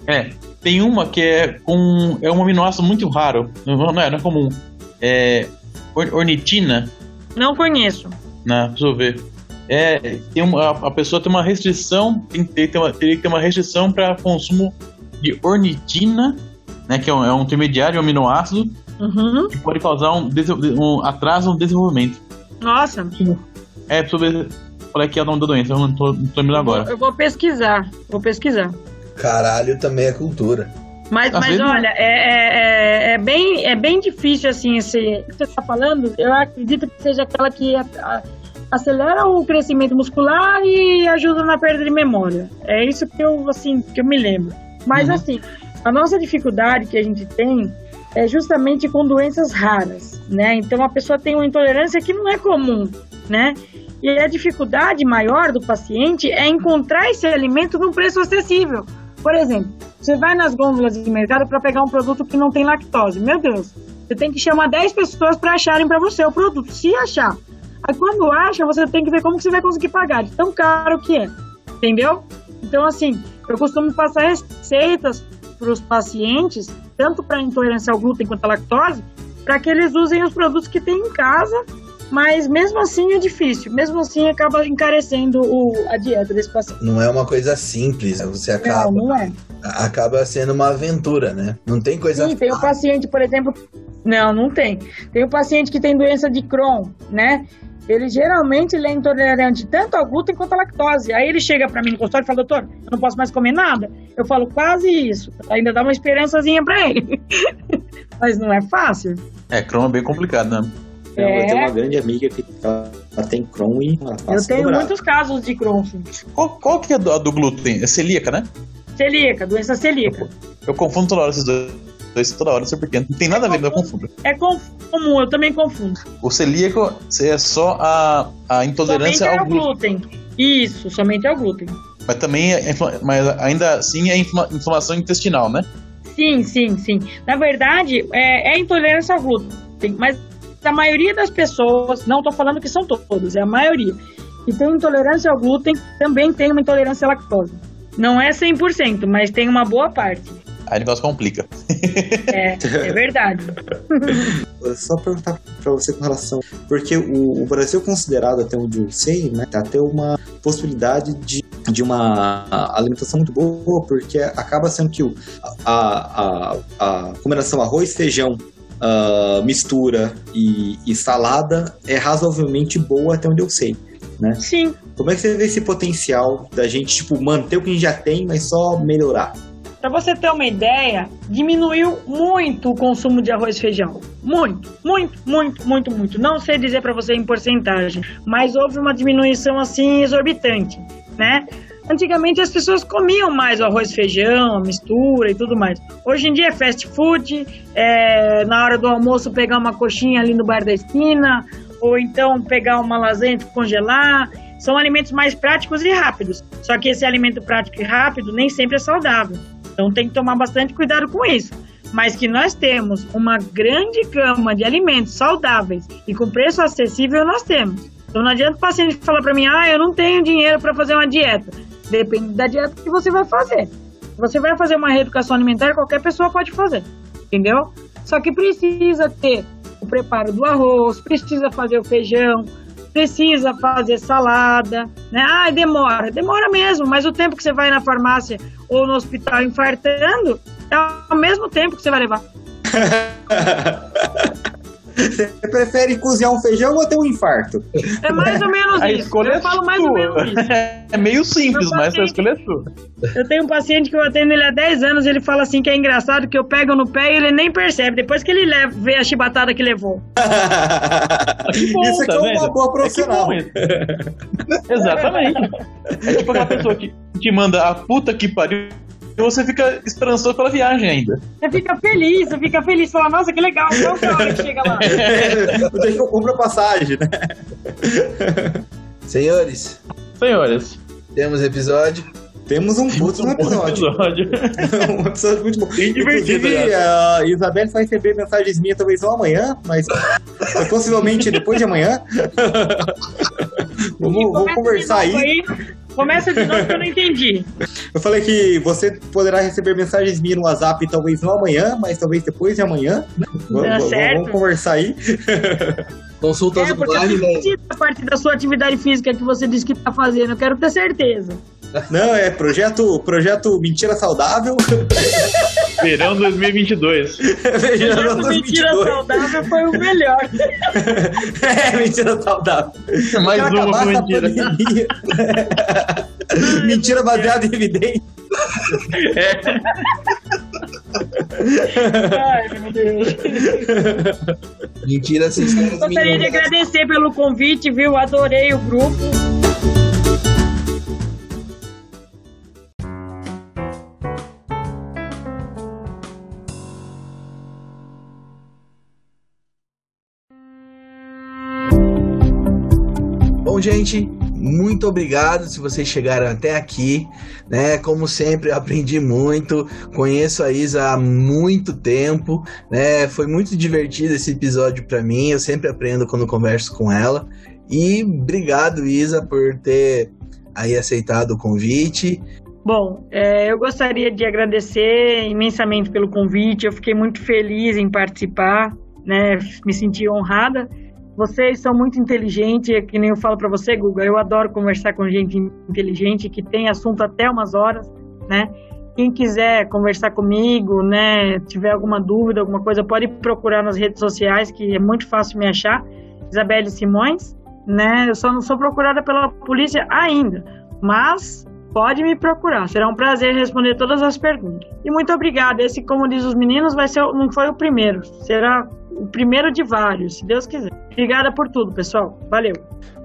[SPEAKER 4] É. Tem uma que é com é um aminoácido muito raro, não é, não é comum. É ornitina.
[SPEAKER 2] Não conheço.
[SPEAKER 4] Não, deixa eu ver. É, tem uma, a pessoa tem uma restrição, tem, tem, tem uma, teria que ter uma restrição para consumo de ornitina, né, que é um, é um intermediário um aminoácido, uhum. que pode causar um, um atraso no desenvolvimento.
[SPEAKER 2] Nossa.
[SPEAKER 4] É, pra ver qual é que é o nome da doença, eu não tô, não tô lembrando agora.
[SPEAKER 2] Eu vou pesquisar, vou pesquisar.
[SPEAKER 1] Caralho também é cultura.
[SPEAKER 2] Mas,
[SPEAKER 5] Às
[SPEAKER 2] mas
[SPEAKER 5] vezes-
[SPEAKER 2] olha, é, é, é, é bem, é bem difícil, assim, esse que você está falando. Eu acredito que seja aquela que a- a- acelera o crescimento muscular e ajuda na perda de memória. É isso que eu, assim, que eu me lembro. Mas,
[SPEAKER 5] Uhum.
[SPEAKER 2] assim, a nossa dificuldade que a gente tem é justamente com doenças raras, né? Então, a pessoa tem uma intolerância que não é comum, né? E a dificuldade maior do paciente é encontrar esse alimento num preço acessível. Por exemplo, você vai nas gôndolas de mercado para pegar um produto que não tem lactose. Meu Deus, você tem que chamar 10 pessoas para acharem para você o produto, se achar. Aí quando acha, você tem que ver como que você vai conseguir pagar, de tão caro que é. Entendeu? Então, assim, eu costumo passar receitas para os pacientes, tanto para intolerância ao glúten quanto à lactose, para que eles usem os produtos que tem em casa, mas mesmo assim é difícil. Mesmo assim acaba encarecendo o- a dieta desse paciente.
[SPEAKER 1] Não é uma coisa simples. Você acaba,
[SPEAKER 2] Não, não é.
[SPEAKER 1] acaba sendo uma aventura, né? Não tem coisa
[SPEAKER 2] Sim, tem o paciente, por exemplo. Não, não tem. Tem o paciente que tem doença de Crohn, né? Ele geralmente ele é intolerante tanto ao glúten quanto à lactose. Aí ele chega pra mim no consultório e fala, doutor, eu não posso mais comer nada. Eu falo, quase isso. Ainda dá uma esperançazinha pra ele. Mas não é fácil.
[SPEAKER 5] É, Chrome é bem complicado, né?
[SPEAKER 3] Eu
[SPEAKER 2] É.
[SPEAKER 3] tenho uma grande amiga que ela, ela tem Crohn e ela
[SPEAKER 2] Eu tenho
[SPEAKER 3] dobrado.
[SPEAKER 2] muitos casos de Crohn, sim.
[SPEAKER 5] Qual, qual que é a do, a do glúten? É celíaca, né?
[SPEAKER 2] Celíaca, doença celíaca.
[SPEAKER 5] Eu confundo toda hora esses dois, dois toda hora, não sei porquê. Não tem nada a ver, mas eu confundo.
[SPEAKER 2] É comum, eu também confundo.
[SPEAKER 5] O celíaco é só a, a intolerância
[SPEAKER 2] somente
[SPEAKER 5] ao
[SPEAKER 2] ao
[SPEAKER 5] glúten.
[SPEAKER 2] glúten. Isso, somente ao glúten.
[SPEAKER 5] Mas também é, mas ainda assim é infla- inflamação intestinal, né?
[SPEAKER 2] Sim, sim, sim. Na verdade, é, é intolerância ao glúten, mas a maioria das pessoas, não estou falando que são todos, é a maioria, que tem intolerância ao glúten também tem uma intolerância à lactose. Não é 100%, mas tem uma boa parte.
[SPEAKER 5] Aí o negócio complica.
[SPEAKER 2] É, é verdade.
[SPEAKER 3] Só perguntar pra você com relação. Porque o, o Brasil é considerado, até onde eu sei, né? Tá ter uma possibilidade de, de uma alimentação muito boa, porque acaba sendo que o, a, a, a combinação arroz, feijão, ah, mistura e, e salada é razoavelmente boa até onde eu sei.
[SPEAKER 2] Sim.
[SPEAKER 3] Como é que você vê esse potencial da gente, tipo, manter o que a gente já tem, mas só melhorar?
[SPEAKER 2] Para você ter uma ideia, diminuiu muito o consumo de arroz e feijão. Muito, muito, muito, muito, muito. Não sei dizer para você em porcentagem, mas houve uma diminuição assim exorbitante, né? Antigamente as pessoas comiam mais o arroz feijão, mistura e tudo mais. Hoje em dia é fast food, é, na hora do almoço pegar uma coxinha ali no bar da esquina, ou então pegar uma lasanha e congelar. São alimentos mais práticos e rápidos. Só que esse alimento prático e rápido nem sempre é saudável. Então tem que tomar bastante cuidado com isso. Mas que nós temos uma grande gama de alimentos saudáveis e com preço acessível, nós temos. Então não adianta o paciente falar para mim, ah, eu não tenho dinheiro para fazer uma dieta. Depende da dieta que você vai fazer. Você vai fazer uma reeducação alimentar, qualquer pessoa pode fazer. Entendeu? Só que precisa ter o preparo do arroz, precisa fazer o feijão, precisa fazer salada, né? Ah, demora, demora mesmo, mas o tempo que você vai na farmácia ou no hospital infartando é ao mesmo tempo que você vai levar.
[SPEAKER 3] Você prefere cozinhar um feijão ou ter um infarto?
[SPEAKER 2] É mais ou menos
[SPEAKER 5] A
[SPEAKER 2] isso.
[SPEAKER 5] escolha
[SPEAKER 2] Eu
[SPEAKER 5] é
[SPEAKER 2] falo mais ou menos isso.
[SPEAKER 5] É meio simples, mas a escolha é sua.
[SPEAKER 2] Eu tenho um paciente que eu atendo ele há 10 anos, ele fala assim que é engraçado que eu pego no pé e ele nem percebe, depois que ele leva, vê a chibatada que levou.
[SPEAKER 5] bom,
[SPEAKER 3] Isso aqui
[SPEAKER 5] tá
[SPEAKER 3] é uma boa
[SPEAKER 5] É que
[SPEAKER 3] profissional.
[SPEAKER 5] isso. Exatamente. É tipo aquela pessoa que te manda a puta que pariu e você fica esperançoso pela viagem ainda.
[SPEAKER 2] Você fica feliz, você fica feliz, fala, nossa, que legal, qual que é a hora que chega lá?
[SPEAKER 3] Que eu compro a passagem, né?
[SPEAKER 1] Senhores,
[SPEAKER 5] Senhores,
[SPEAKER 1] temos episódio.
[SPEAKER 3] Temos um puto
[SPEAKER 5] um
[SPEAKER 3] episódio.
[SPEAKER 5] episódio.
[SPEAKER 3] um episódio muito bom.
[SPEAKER 5] Bem divertido,
[SPEAKER 3] Inclusive, a Isabelle vai receber mensagens minhas talvez não amanhã, mas possivelmente depois de amanhã. vamos, vamos conversar
[SPEAKER 2] de novo
[SPEAKER 3] aí.
[SPEAKER 2] Começa de novo que eu não entendi.
[SPEAKER 3] Eu falei que você poderá receber mensagens minhas no WhatsApp talvez não amanhã, mas talvez depois de amanhã. Vamos, vamos-
[SPEAKER 2] certo.
[SPEAKER 3] vamos conversar aí.
[SPEAKER 1] Consultas
[SPEAKER 2] É,
[SPEAKER 1] online,
[SPEAKER 2] não
[SPEAKER 1] né?
[SPEAKER 2] entendi a parte da sua atividade física que você disse que tá fazendo, eu quero ter certeza.
[SPEAKER 3] Não, é projeto, projeto Mentira Saudável.
[SPEAKER 5] Verão 2022.
[SPEAKER 3] Beijando
[SPEAKER 2] Essa mentira
[SPEAKER 3] 2022.
[SPEAKER 2] saudável foi o melhor.
[SPEAKER 3] É, mentira saudável.
[SPEAKER 5] Mais
[SPEAKER 3] Quero
[SPEAKER 5] uma
[SPEAKER 3] essa
[SPEAKER 5] mentira.
[SPEAKER 3] mentira baseada em evidência.
[SPEAKER 2] Ai, meu Deus.
[SPEAKER 1] Mentira, as
[SPEAKER 2] Gostaria de agradecer pelo convite, viu? Adorei o grupo.
[SPEAKER 1] Gente, muito obrigado se vocês chegaram até aqui, né? Como sempre, aprendi muito, conheço a Isa há muito tempo, né? Foi muito divertido esse episódio para mim, eu sempre aprendo quando converso com ela. E obrigado, Isa, por ter aí aceitado o convite.
[SPEAKER 2] Bom, é, eu gostaria de agradecer imensamente pelo convite. Eu fiquei muito feliz em participar, né? Me senti honrada. Vocês são muito inteligentes, é que nem eu falo para você, Guga. Eu adoro conversar com gente inteligente que tem assunto até umas horas, né? Quem quiser conversar comigo, né? Tiver alguma dúvida, alguma coisa, pode procurar nas redes sociais, que é muito fácil me achar. Isabelle Simões, né? Eu só não sou procurada pela polícia ainda, mas pode me procurar. Será um prazer responder todas as perguntas. E muito obrigada. Esse, como diz os meninos, vai ser não foi o primeiro, será o primeiro de vários, se Deus quiser. Obrigada por tudo, pessoal. Valeu.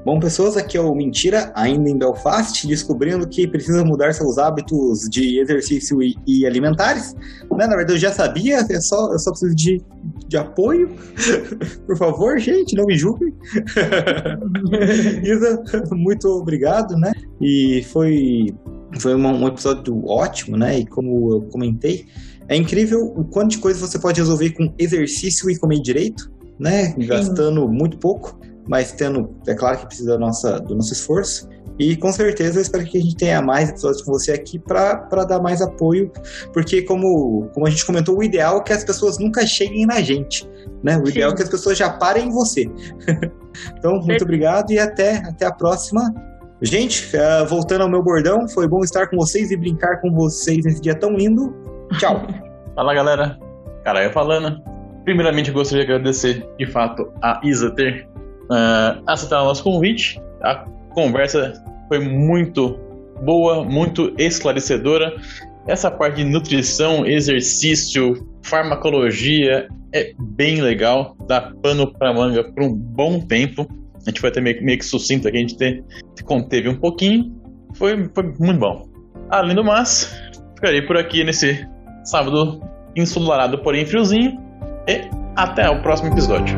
[SPEAKER 3] Bom, pessoas, aqui é o Mentira, ainda em Belfast, descobrindo que precisa mudar seus hábitos de exercício e, e alimentares. Né? Na verdade, eu já sabia, é só, eu só preciso de, de apoio. Por favor, gente, não me julguem. Isa, muito obrigado, né? E foi, foi um episódio ótimo, né? E como eu comentei, é incrível o quanto de coisa você pode resolver com exercício e comer direito, né? Gastando muito pouco mas tendo, é claro que precisa da nossa, do nosso esforço. E com certeza eu espero que a gente tenha mais episódios com você aqui para dar mais apoio, porque como, como a gente comentou, o ideal é que as pessoas nunca cheguem na gente, né? O
[SPEAKER 2] Sim.
[SPEAKER 3] ideal é que as pessoas já parem em você. então, muito
[SPEAKER 2] Perfeito.
[SPEAKER 3] obrigado e até, até a próxima. Gente, eh, voltando ao meu bordão, foi bom estar com vocês e brincar com vocês nesse dia tão lindo. Tchau.
[SPEAKER 4] Fala galera, cara, eu falando. Primeiramente, eu gostaria de agradecer de fato a Isa ter ah, aceitado o nosso convite. A conversa foi muito boa, muito esclarecedora. Essa parte de nutrição, exercício, farmacologia é bem legal, dá pano pra manga por um bom tempo. A gente foi até meio, meio que sucinto aqui, a gente te- conteve um pouquinho. Foi, foi muito bom. Além do mais, ficarei por aqui nesse sábado ensolarado, porém friozinho. E até o próximo episódio.